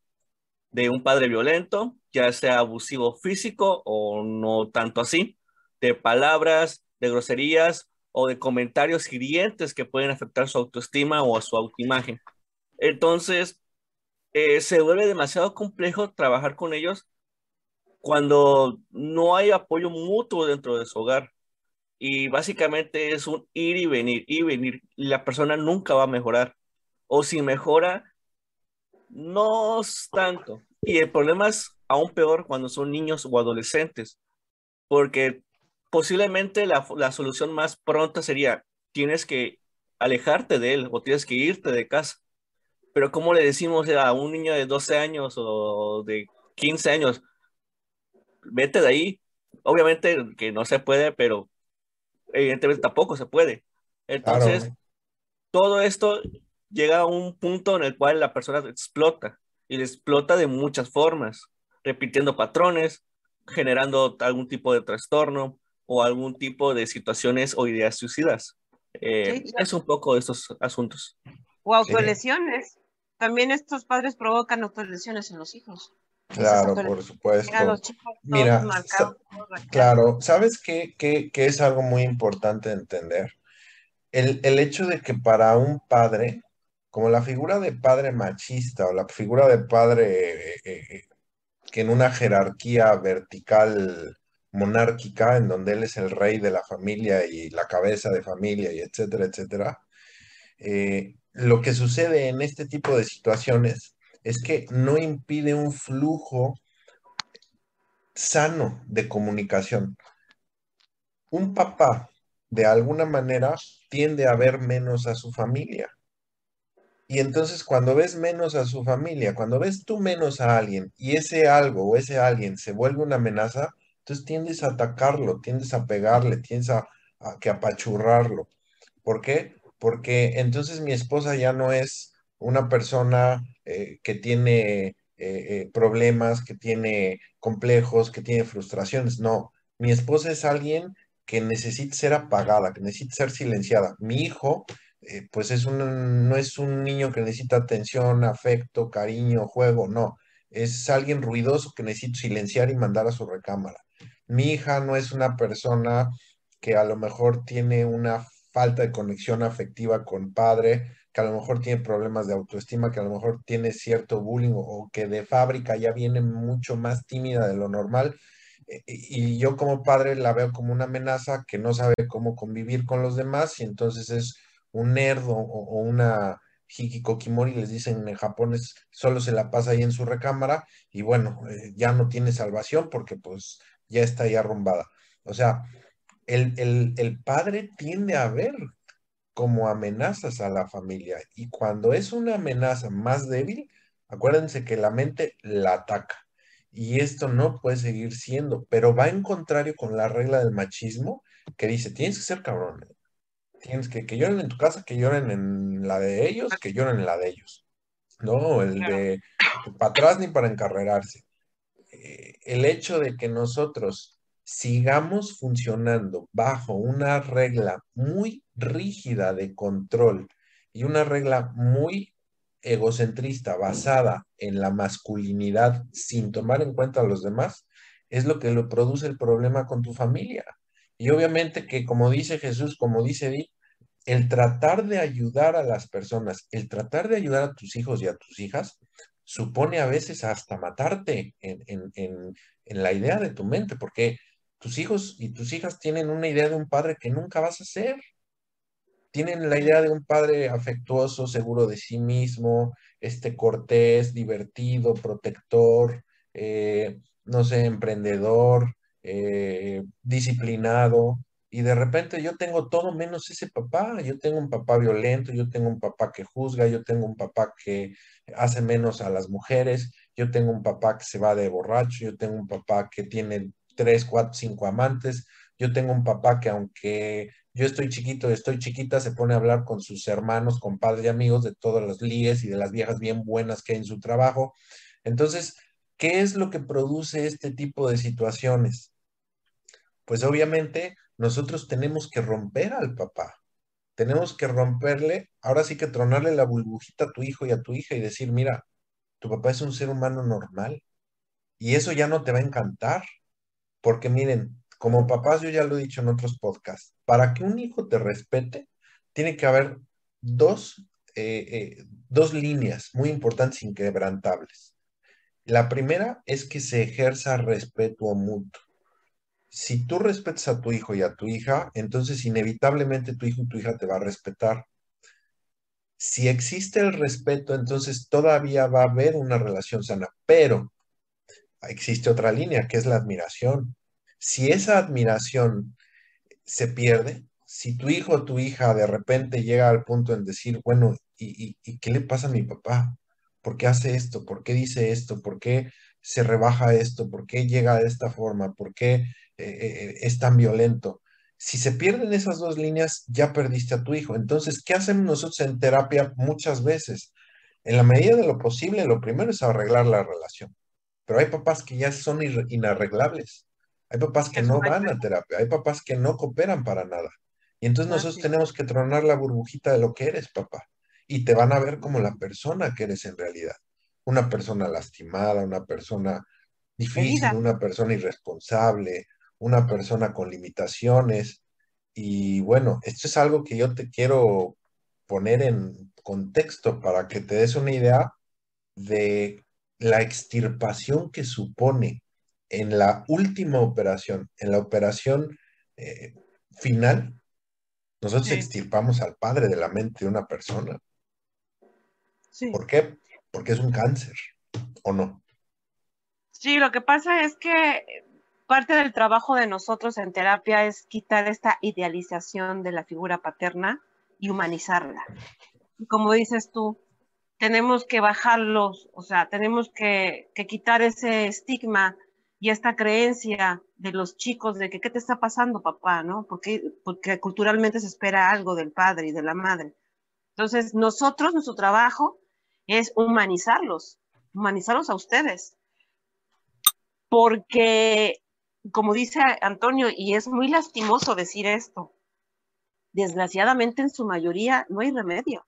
de un padre violento, ya sea abusivo físico o no tanto así, de palabras, de groserías o de comentarios hirientes que pueden afectar su autoestima o su autoimagen. Entonces, eh, se vuelve demasiado complejo trabajar con ellos cuando no hay apoyo mutuo dentro de su hogar. Y básicamente es un ir y venir, ir y venir. La persona nunca va a mejorar. O si mejora, no tanto. Y el problema es aún peor cuando son niños o adolescentes. Porque posiblemente la, la solución más pronta sería, tienes que alejarte de él o tienes que irte de casa. Pero ¿cómo le decimos a un niño de 12 años o de 15 años, vete de ahí? Obviamente que no se puede, pero evidentemente tampoco se puede. Entonces, todo esto llega a un punto en el cual la persona explota y explota de muchas formas, repitiendo patrones, generando algún tipo de trastorno o algún tipo de situaciones o ideas suicidas. Eh, es un poco de estos asuntos. O autolesiones. También estos padres provocan autolesiones en los hijos. Claro, por supuesto. Mira, claro, ¿sabes qué, qué, qué, es algo muy importante de entender? El, el, hecho de que para un padre, como la figura de padre machista o la figura de padre eh, eh, que en una jerarquía vertical monárquica, en donde él es el rey de la familia y la cabeza de familia y etcétera, etcétera, eh, lo que sucede en este tipo de situaciones es que no impide un flujo sano de comunicación. Un papá, de alguna manera, tiende a ver menos a su familia. Y entonces cuando ves menos a su familia, cuando ves tú menos a alguien y ese algo o ese alguien se vuelve una amenaza, entonces tiendes a atacarlo, tiendes a pegarle, tiendes a, que apachurrarlo. ¿Por qué? Porque entonces mi esposa ya no es una persona eh, que tiene eh, eh, problemas, que tiene complejos, que tiene frustraciones. No, mi esposa es alguien que necesita ser apagada, que necesita ser silenciada. Mi hijo, pues es un, no es un niño que necesita atención, afecto, cariño, juego, no. Es alguien ruidoso que necesito silenciar y mandar a su recámara. Mi hija no es una persona que a lo mejor tiene una falta de conexión afectiva con padre, que a lo mejor tiene problemas de autoestima, que a lo mejor tiene cierto bullying o, que de fábrica ya viene mucho más tímida de lo normal. E, y yo como padre la veo como una amenaza que no sabe cómo convivir con los demás y entonces es un nerd o, una hikikokimori, les dicen en japonés, solo se la pasa ahí en su recámara y bueno, eh, ya no tiene salvación porque pues ya está ahí arrumbada. O sea, el, el, el padre tiende a ver como amenazas a la familia. Y cuando es una amenaza más débil, acuérdense que la mente la ataca. Y esto no puede seguir siendo, pero va en contrario con la regla del machismo que dice, tienes que ser cabrón. Tienes que que lloren en tu casa, que lloren en la de ellos, que lloren en la de ellos. No, el de para atrás ni para encarrerarse. Eh, el hecho de que nosotros sigamos funcionando bajo una regla muy rígida de control y una regla muy egocentrista basada en la masculinidad sin tomar en cuenta a los demás, es lo que lo produce el problema con tu familia. Y obviamente que como dice Jesús, como dice Di, el tratar de ayudar a las personas, el tratar de ayudar a tus hijos y a tus hijas, supone a veces hasta matarte en, en la idea de tu mente, porque tus hijos y tus hijas tienen una idea de un padre que nunca vas a ser. Tienen la idea de un padre afectuoso, seguro de sí mismo, este cortés, divertido, protector, eh, no sé, emprendedor, eh, disciplinado. Y de repente yo tengo todo menos ese papá. Yo tengo un papá violento, yo tengo un papá que juzga, yo tengo un papá que hace menos a las mujeres, yo tengo un papá que se va de borracho, yo tengo un papá que tiene tres, cuatro, cinco amantes. Yo tengo un papá que aunque yo estoy chiquito, estoy chiquita, se pone a hablar con sus hermanos, con padres y amigos de todos los líes y de las viejas bien buenas que hay en su trabajo. Entonces, ¿qué es lo que produce este tipo de situaciones? Pues obviamente nosotros tenemos que romper al papá. Tenemos que romperle, ahora sí que tronarle la burbujita a tu hijo y a tu hija y decir, mira, tu papá es un ser humano normal y eso ya no te va a encantar porque miren, como papás, yo ya lo he dicho en otros podcasts, para que un hijo te respete, tiene que haber dos, eh, eh, dos líneas muy importantes, inquebrantables. La primera es que se ejerza respeto mutuo. Si tú respetas a tu hijo y a tu hija, entonces inevitablemente tu hijo y tu hija te va a respetar. Si existe el respeto, entonces todavía va a haber una relación sana, pero existe otra línea, que es la admiración. Si esa admiración se pierde, si tu hijo o tu hija de repente llega al punto en decir, bueno, ¿y, y qué le pasa a mi papá? ¿Por qué hace esto? ¿Por qué dice esto? ¿Por qué se rebaja esto? ¿Por qué llega de esta forma? ¿Por qué eh, eh, es tan violento? Si se pierden esas dos líneas, ya perdiste a tu hijo. Entonces, ¿qué hacemos nosotros en terapia muchas veces? En la medida de lo posible, lo primero es arreglar la relación. Pero hay papás que ya son inarreglables. Hay papás que no van a terapia. Hay papás que no cooperan para nada. Y entonces nosotros tenemos que tronar la burbujita de lo que eres, papá. Y te van a ver como la persona que eres en realidad. Una persona lastimada, una persona difícil, una persona irresponsable, una persona con limitaciones. Y bueno, esto es algo que yo te quiero poner en contexto para que te des una idea de la extirpación que supone en la última operación, en la operación eh, final, nosotros extirpamos al padre de la mente de una persona. ¿Por qué? Porque es un cáncer, ¿o no? Sí, lo que pasa es que parte del trabajo de nosotros en terapia es quitar esta idealización de la figura paterna y humanizarla. Como dices tú, tenemos que bajarlos, o sea, tenemos que, quitar ese estigma y esta creencia de los chicos de que qué te está pasando, papá, ¿no? Porque, porque culturalmente se espera algo del padre y de la madre. Entonces, nosotros, nuestro trabajo es humanizarlos, humanizarlos a ustedes. Porque, como dice Antonio, y es muy lastimoso decir esto, desgraciadamente en su mayoría no hay remedio.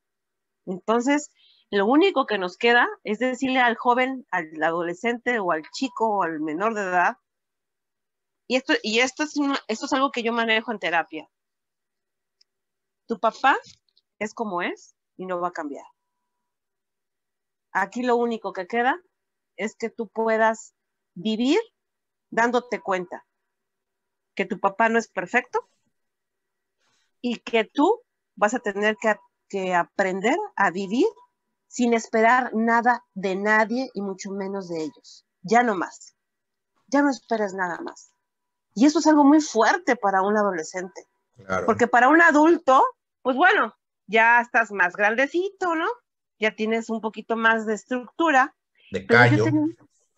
Entonces, lo único que nos queda es decirle al joven, al adolescente o al chico o al menor de edad, y esto, y esto, es, esto es algo que yo manejo en terapia. Tu papá es como es y no va a cambiar. Aquí lo único que queda es que tú puedas vivir dándote cuenta que tu papá no es perfecto y que tú vas a tener que, aprender a vivir sin esperar nada de nadie y mucho menos de ellos. Ya no más. Ya no esperes nada más. Y eso es algo muy fuerte para un adolescente. Porque para un adulto, pues bueno, ya estás más grandecito, ¿no? ya tienes un poquito más de estructura. De callo. Yo,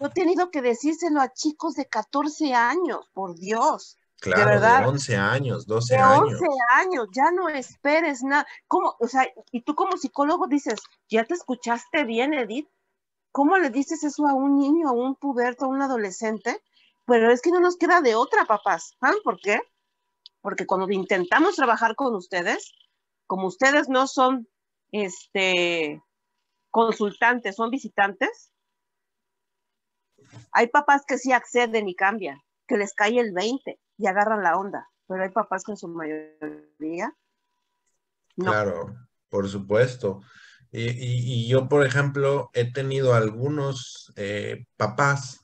he tenido que decírselo a chicos de 14 años, por Dios. Claro, de, verdad, 11 años, 12 de años. 11 años, ya no esperes nada. ¿Cómo? O sea, y tú como psicólogo dices, ¿ya te escuchaste bien, Edith? ¿Cómo le dices eso a un niño, a un puberto, a un adolescente? Pero es que no nos queda de otra, papás. ¿Saben por qué? Porque cuando intentamos trabajar con ustedes, como ustedes no son este, consultantes, son visitantes, hay papás que sí acceden y cambian, que les cae el 20 y agarran la onda, pero hay papás que en su mayoría Claro, por supuesto. Y, yo, por ejemplo, he tenido algunos eh, papás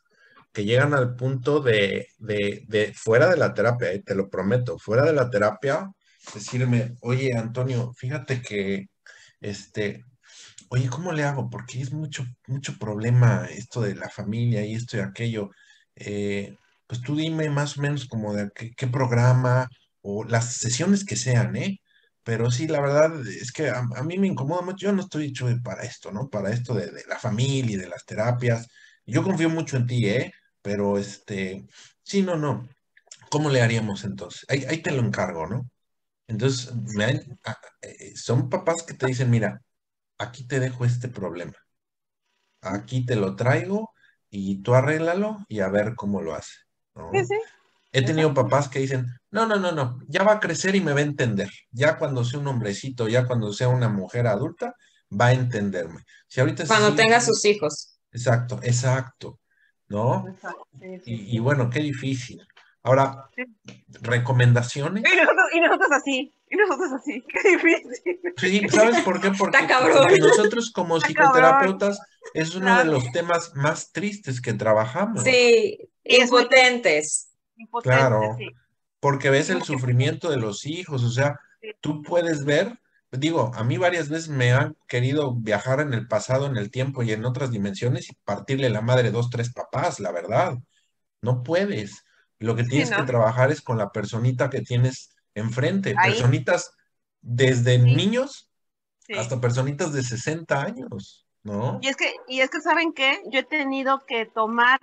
que llegan al punto de, de, fuera de la terapia, te lo prometo, fuera de la terapia, decirme, oye, Antonio, fíjate que este, oye, ¿cómo le hago? Porque es mucho, mucho problema esto de la familia y esto y aquello. Eh, pues tú dime más o menos como de qué, programa o las sesiones que sean, ¿eh? Pero sí, la verdad es que a, mí me incomoda mucho. Yo no estoy hecho para esto, ¿no? Para esto de, la familia y de las terapias. Yo confío mucho en ti, ¿eh? Pero este, sí, no, no. ¿Cómo le haríamos entonces? Ahí, ahí te lo encargo, ¿no? Entonces, ah, eh, son papás que te dicen, mira, aquí te dejo este problema. Aquí te lo traigo y tú arréglalo y a ver cómo lo hace. He tenido papás que dicen, no, no, no, no, ya va a crecer y me va a entender. Ya cuando sea un hombrecito, ya cuando sea una mujer adulta, va a entenderme. Si ahorita cuando tenga sus hijos. Exacto, exacto. ¿No? y, bueno, qué difícil. Ahora, recomendaciones. Y nosotros, así, y nosotros así, qué difícil. Sí, ¿sabes por qué? Porque, nosotros como psicoterapeutas es uno de los temas más tristes que trabajamos. Sí, impotentes. claro, porque ves el sufrimiento de los hijos, o sea, tú puedes ver, digo, a mí varias veces me han querido viajar en el pasado, en el tiempo y en otras dimensiones y partirle la madre dos, tres papás, la verdad. No puedes. Lo que tienes que trabajar es con la personita que tienes enfrente, Ahí. personitas desde Sí. niños Sí. hasta personitas de 60 años, ¿no? Y es que, y es que ¿saben qué? Yo he tenido que tomar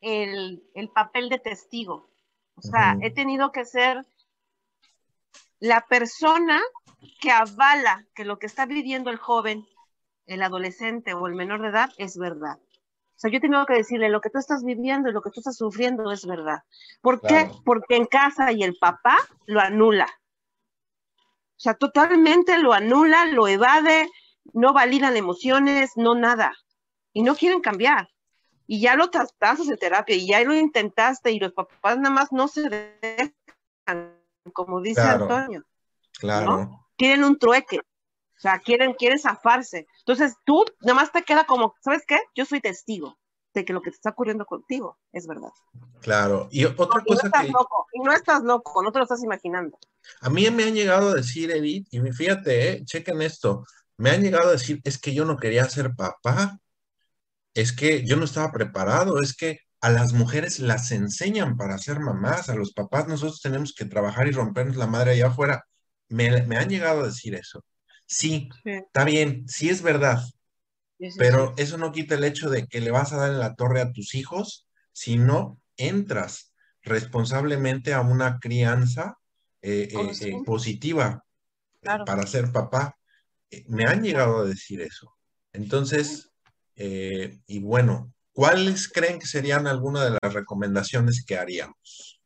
el, el papel de testigo. O sea, he tenido que ser la persona que avala que lo que está viviendo el joven, el adolescente o el menor de edad es verdad. O sea, yo he tenido que decirle, lo que tú estás viviendo y lo que tú estás sufriendo es verdad. ¿Por qué? Porque en casa y el papá lo anula. O sea, totalmente lo anula, lo evade, no validan emociones, no nada. Y no quieren cambiar. Y ya lo trataste en terapia y ya lo intentaste y los papás nada más no se dejan, como dice Claro. Antonio. Claro. Quieren un trueque. O sea, quieren, quieren zafarse. Entonces tú nada más te queda como, ¿sabes qué? Yo soy testigo de que lo que te está ocurriendo contigo es verdad. Claro. Y otra Y no cosa estás que loco, y no estás loco, no te lo estás imaginando. a mí me han llegado a decir, Edith, y fíjate, eh, chequen esto, me han llegado a decir, es que yo no quería ser papá, es que yo no estaba preparado, es que a las mujeres las enseñan para ser mamás, a los papás nosotros tenemos que trabajar y rompernos la madre allá afuera. Me, me han llegado a decir eso. Sí, Sí. está bien, sí es verdad, Sí, sí, pero eso no quita el hecho de que le vas a dar en la torre a tus hijos si no entras responsablemente a una crianza eh, eh, eh, positiva Claro. para ser papá. Me han llegado a decir eso. Entonces, eh, y bueno, ¿cuáles creen que serían algunas de las recomendaciones que haríamos?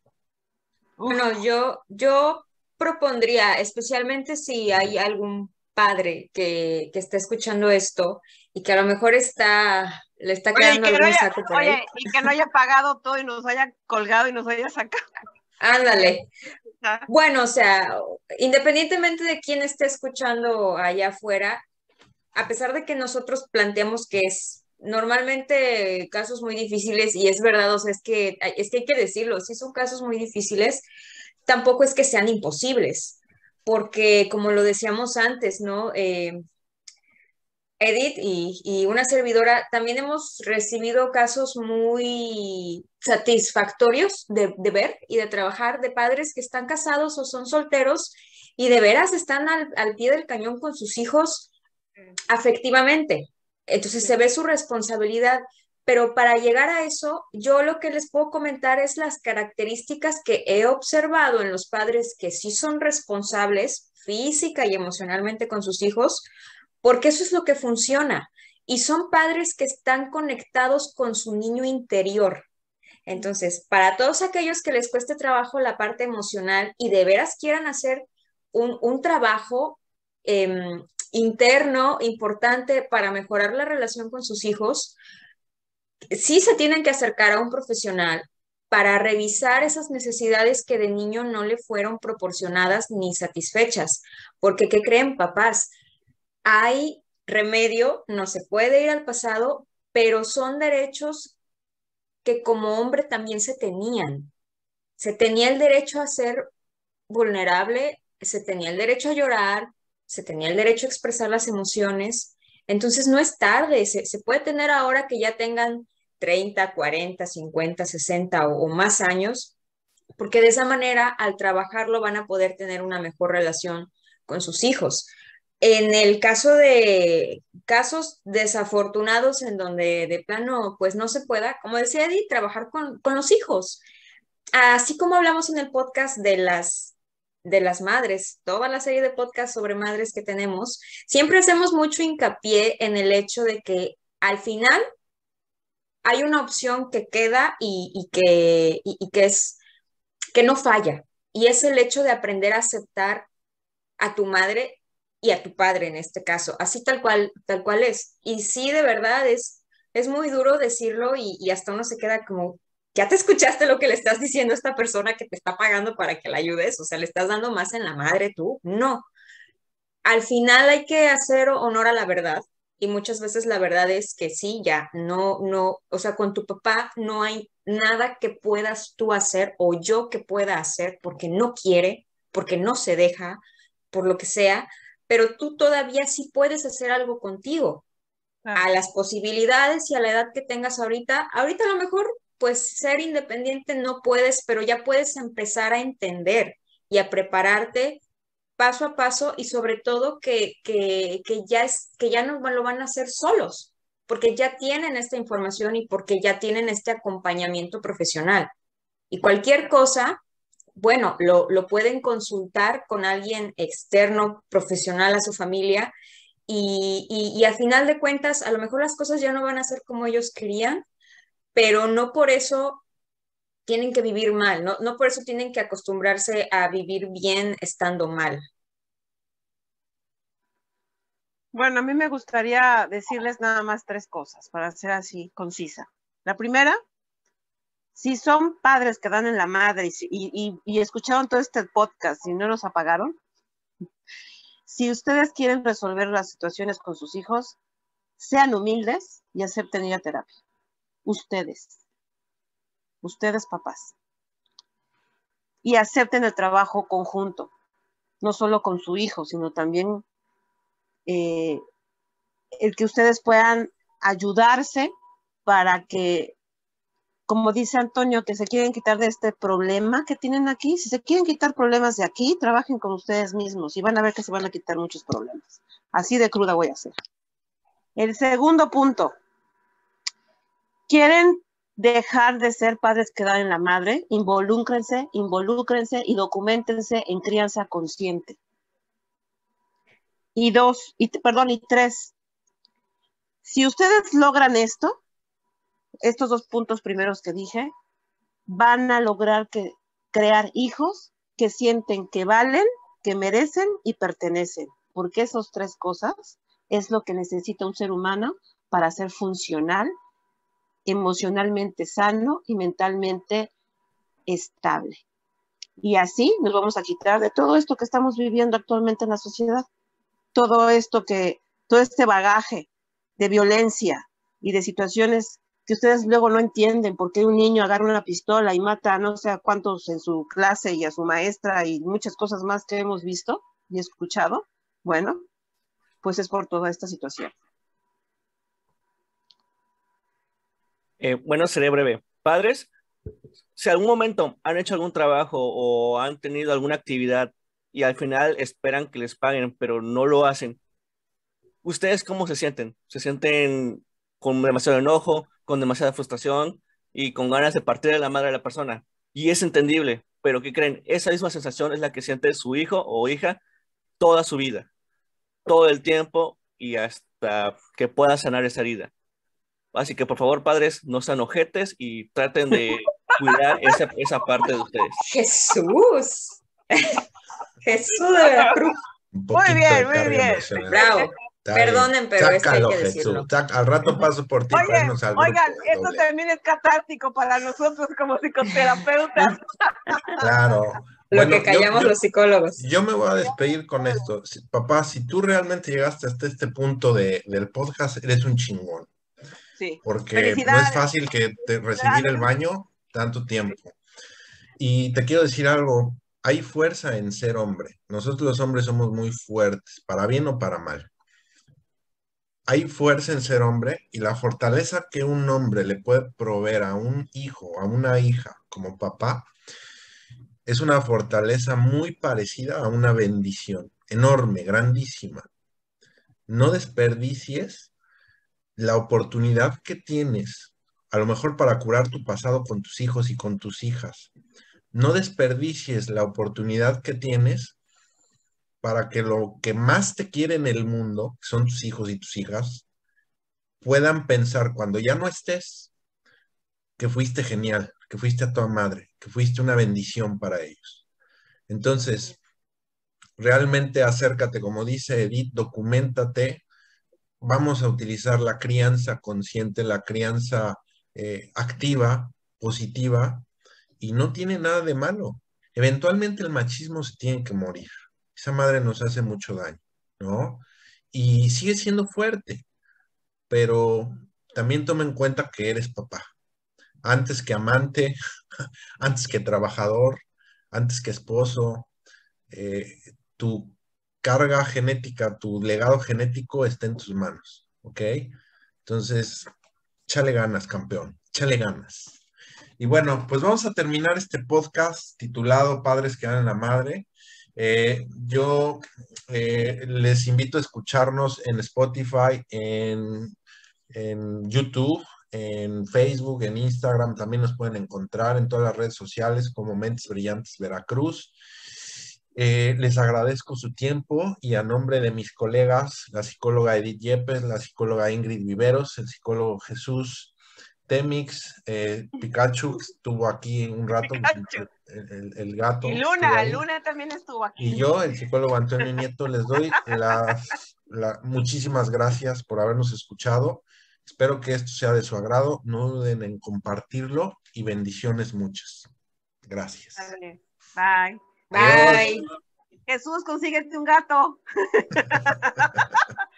Bueno, yo, yo propondría, especialmente si hay algún padre que, que está escuchando esto y que a lo mejor está, le está Oye, quedando que, no algún haya, saco por ahí. y que no haya pagado todo y nos haya colgado y nos haya sacado. Ándale. Bueno, o sea, independientemente de quién esté escuchando allá afuera, a pesar de que nosotros planteamos que es normalmente casos muy difíciles, y es verdad, o sea, es que, es que hay que decirlo, sí son casos muy difíciles, tampoco es que sean imposibles, porque como lo decíamos antes, ¿no? Eh, Edith y, y una servidora también hemos recibido casos muy satisfactorios de, de ver y de trabajar de padres que están casados o son solteros y de veras están al, al pie del cañón con sus hijos afectivamente. Entonces se ve su responsabilidad, pero para llegar a eso, yo lo que les puedo comentar es las características que he observado en los padres que sí son responsables física y emocionalmente con sus hijos, porque eso es lo que funciona. Y son padres que están conectados con su niño interior. Entonces, para todos aquellos que les cueste trabajo la parte emocional y de veras quieran hacer un, un trabajo eh, interno importante para mejorar la relación con sus hijos, sí se tienen que acercar a un profesional para revisar esas necesidades que de niño no le fueron proporcionadas ni satisfechas. Porque, ¿qué creen papás? Hay remedio, no se puede ir al pasado, pero son derechos que como hombre también se tenían. Se tenía el derecho a ser vulnerable, se tenía el derecho a llorar, se tenía el derecho a expresar las emociones. Entonces no es tarde, se, puede tener ahora que ya tengan 30, 40, 50, 60 o, más años, porque de esa manera al trabajarlo van a poder tener una mejor relación con sus hijos. En el caso de casos desafortunados en donde de plano pues no se pueda, como decía Eddie, trabajar con, con los hijos. Así como hablamos en el podcast de las de las madres, toda la serie de podcasts sobre madres que tenemos, siempre hacemos mucho hincapié en el hecho de que al final hay una opción que queda y, y que, y, que es que no falla, y es el hecho de aprender a aceptar a tu madre y a tu padre en este caso, así tal cual, tal cual es. Y sí, de verdad, es, es muy duro decirlo y, y hasta uno se queda como, ya te escuchaste lo que le estás diciendo a esta persona que te está pagando para que la ayudes, o sea, le estás dando más en la madre tú. No. Al final hay que hacer honor a la verdad y muchas veces la verdad es que sí, ya, no, no, o sea, con tu papá no hay nada que puedas tú hacer o yo que pueda hacer porque no quiere, porque no se deja, por lo que sea, pero tú todavía sí puedes hacer algo contigo. A las posibilidades y a la edad que tengas ahorita, ahorita a lo mejor pues ser independiente no puedes, pero ya puedes empezar a entender y a prepararte paso a paso y sobre todo que, que, que ya, es, que ya no lo van a hacer solos, porque ya tienen esta información y porque ya tienen este acompañamiento profesional. Y cualquier cosa, bueno, lo, lo pueden consultar con alguien externo, profesional a su familia, y, y, y, al final de cuentas, a lo mejor las cosas ya no van a ser como ellos querían, pero no por eso tienen que vivir mal, no, no por eso tienen que acostumbrarse a vivir bien estando mal. Bueno, a mí me gustaría decirles nada más tres cosas para ser así concisa. La primera, si son padres que dan en la madre y, y, y, escucharon todo este podcast y no los apagaron, si ustedes quieren resolver las situaciones con sus hijos, sean humildes y acepten ir a terapia. Ustedes. Ustedes papás. Y acepten el trabajo conjunto, no solo con su hijo, sino también eh, el que ustedes puedan ayudarse para que, como dice Antonio, que se quieren quitar de este problema que tienen aquí, si se quieren quitar problemas de aquí, trabajen con ustedes mismos y van a ver que se van a quitar muchos problemas. Así de cruda voy a ser. El segundo punto, quieren dejar de ser padres que dan en la madre, involúcrense, involúcrense y documentense en crianza consciente. Y dos, y perdón, y tres, si ustedes logran esto, estos dos puntos primeros que dije, van a lograr que, crear hijos que sienten que valen, que merecen y pertenecen, porque esas tres cosas es lo que necesita un ser humano para ser funcional, emocionalmente sano y mentalmente estable. Y así nos vamos a quitar de todo esto que estamos viviendo actualmente en la sociedad todo esto que, todo este bagaje de violencia y de situaciones que ustedes luego no entienden por qué un niño agarra una pistola y mata a no sé cuántos en su clase y a su maestra y muchas cosas más que hemos visto y escuchado. Bueno, pues es por toda esta situación. Eh, bueno, seré breve. Padres, si algún momento han hecho algún trabajo o han tenido alguna actividad y al final esperan que les paguen, pero no lo hacen. ¿Ustedes cómo se sienten? ¿Se sienten con demasiado enojo, con demasiada frustración y con ganas de partir de la madre de la persona? Y es entendible, pero ¿qué creen? Esa misma sensación es la que siente su hijo o hija toda su vida, todo el tiempo y hasta que pueda sanar esa herida. Así que por favor, padres, no sean ojetes y traten de cuidar esa, esa parte de ustedes. Jesús. Jesús de Veracruz. Muy bien, muy bien. Bravo. Perdonen, pero Sácalo, es que hay que decirlo. Jesús. Al rato paso por ti. Oigan, al oigan esto doble. también es catártico para nosotros como psicoterapeutas. Claro. Lo Bueno, que yo- callamos yo- los psicólogos. Yo me voy a despedir con esto. Si- papá, si tú realmente llegaste hasta este punto de, del podcast, eres un chingón. Sí. Porque no es fácil que te recibir el baño tanto tiempo. Y te quiero decir algo, hay fuerza en ser hombre. Nosotros los hombres somos muy fuertes, para bien o para mal. Hay fuerza en ser hombre y la fortaleza que un hombre le puede proveer a un hijo, a una hija como papá, es una fortaleza muy parecida a una bendición, enorme, grandísima. No desperdicies la oportunidad que tienes, a lo mejor para curar tu pasado con tus hijos y con tus hijas. No desperdicies la oportunidad que tienes para que lo que más te quiere en el mundo, que son tus hijos y tus hijas, puedan pensar cuando ya no estés, que fuiste genial, que fuiste a tu madre, que fuiste una bendición para ellos. Entonces, realmente acércate, como dice Edith, documentate. Vamos a utilizar la crianza consciente, la crianza eh, activa, positiva, y no tiene nada de malo. Eventualmente el machismo se tiene que morir. Esa madre nos hace mucho daño, ¿no? Y sigue siendo fuerte, pero también toma en cuenta que eres papá. Antes que amante, antes que trabajador, antes que esposo, eh, tu carga genética, tu legado genético está en tus manos, ¿ok? Entonces, échale ganas, campeón, échale ganas. Y bueno, pues vamos a terminar este podcast titulado Padres que dan en la madre. Eh, yo eh, les invito a escucharnos en Spotify, en, en YouTube, en Facebook, en Instagram, también nos pueden encontrar en todas las redes sociales como Mentes Brillantes Veracruz. Eh, les agradezco su tiempo y a nombre de mis colegas, la psicóloga Edith Yepes, la psicóloga Ingrid Viveros, el psicólogo Jesús Temix, eh, Pikachu estuvo aquí un rato, el, el, gato. Y Luna, Luna también estuvo aquí. Y yo, el psicólogo Antonio Nieto, les doy las, muchísimas gracias por habernos escuchado. Espero que esto sea de su agrado. No duden en compartirlo y bendiciones muchas. Gracias. Bye. Bye. Jesús, consíguete un gato.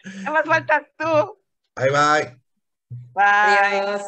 Nada más faltas tú. Bye, bye. Bye. Adiós.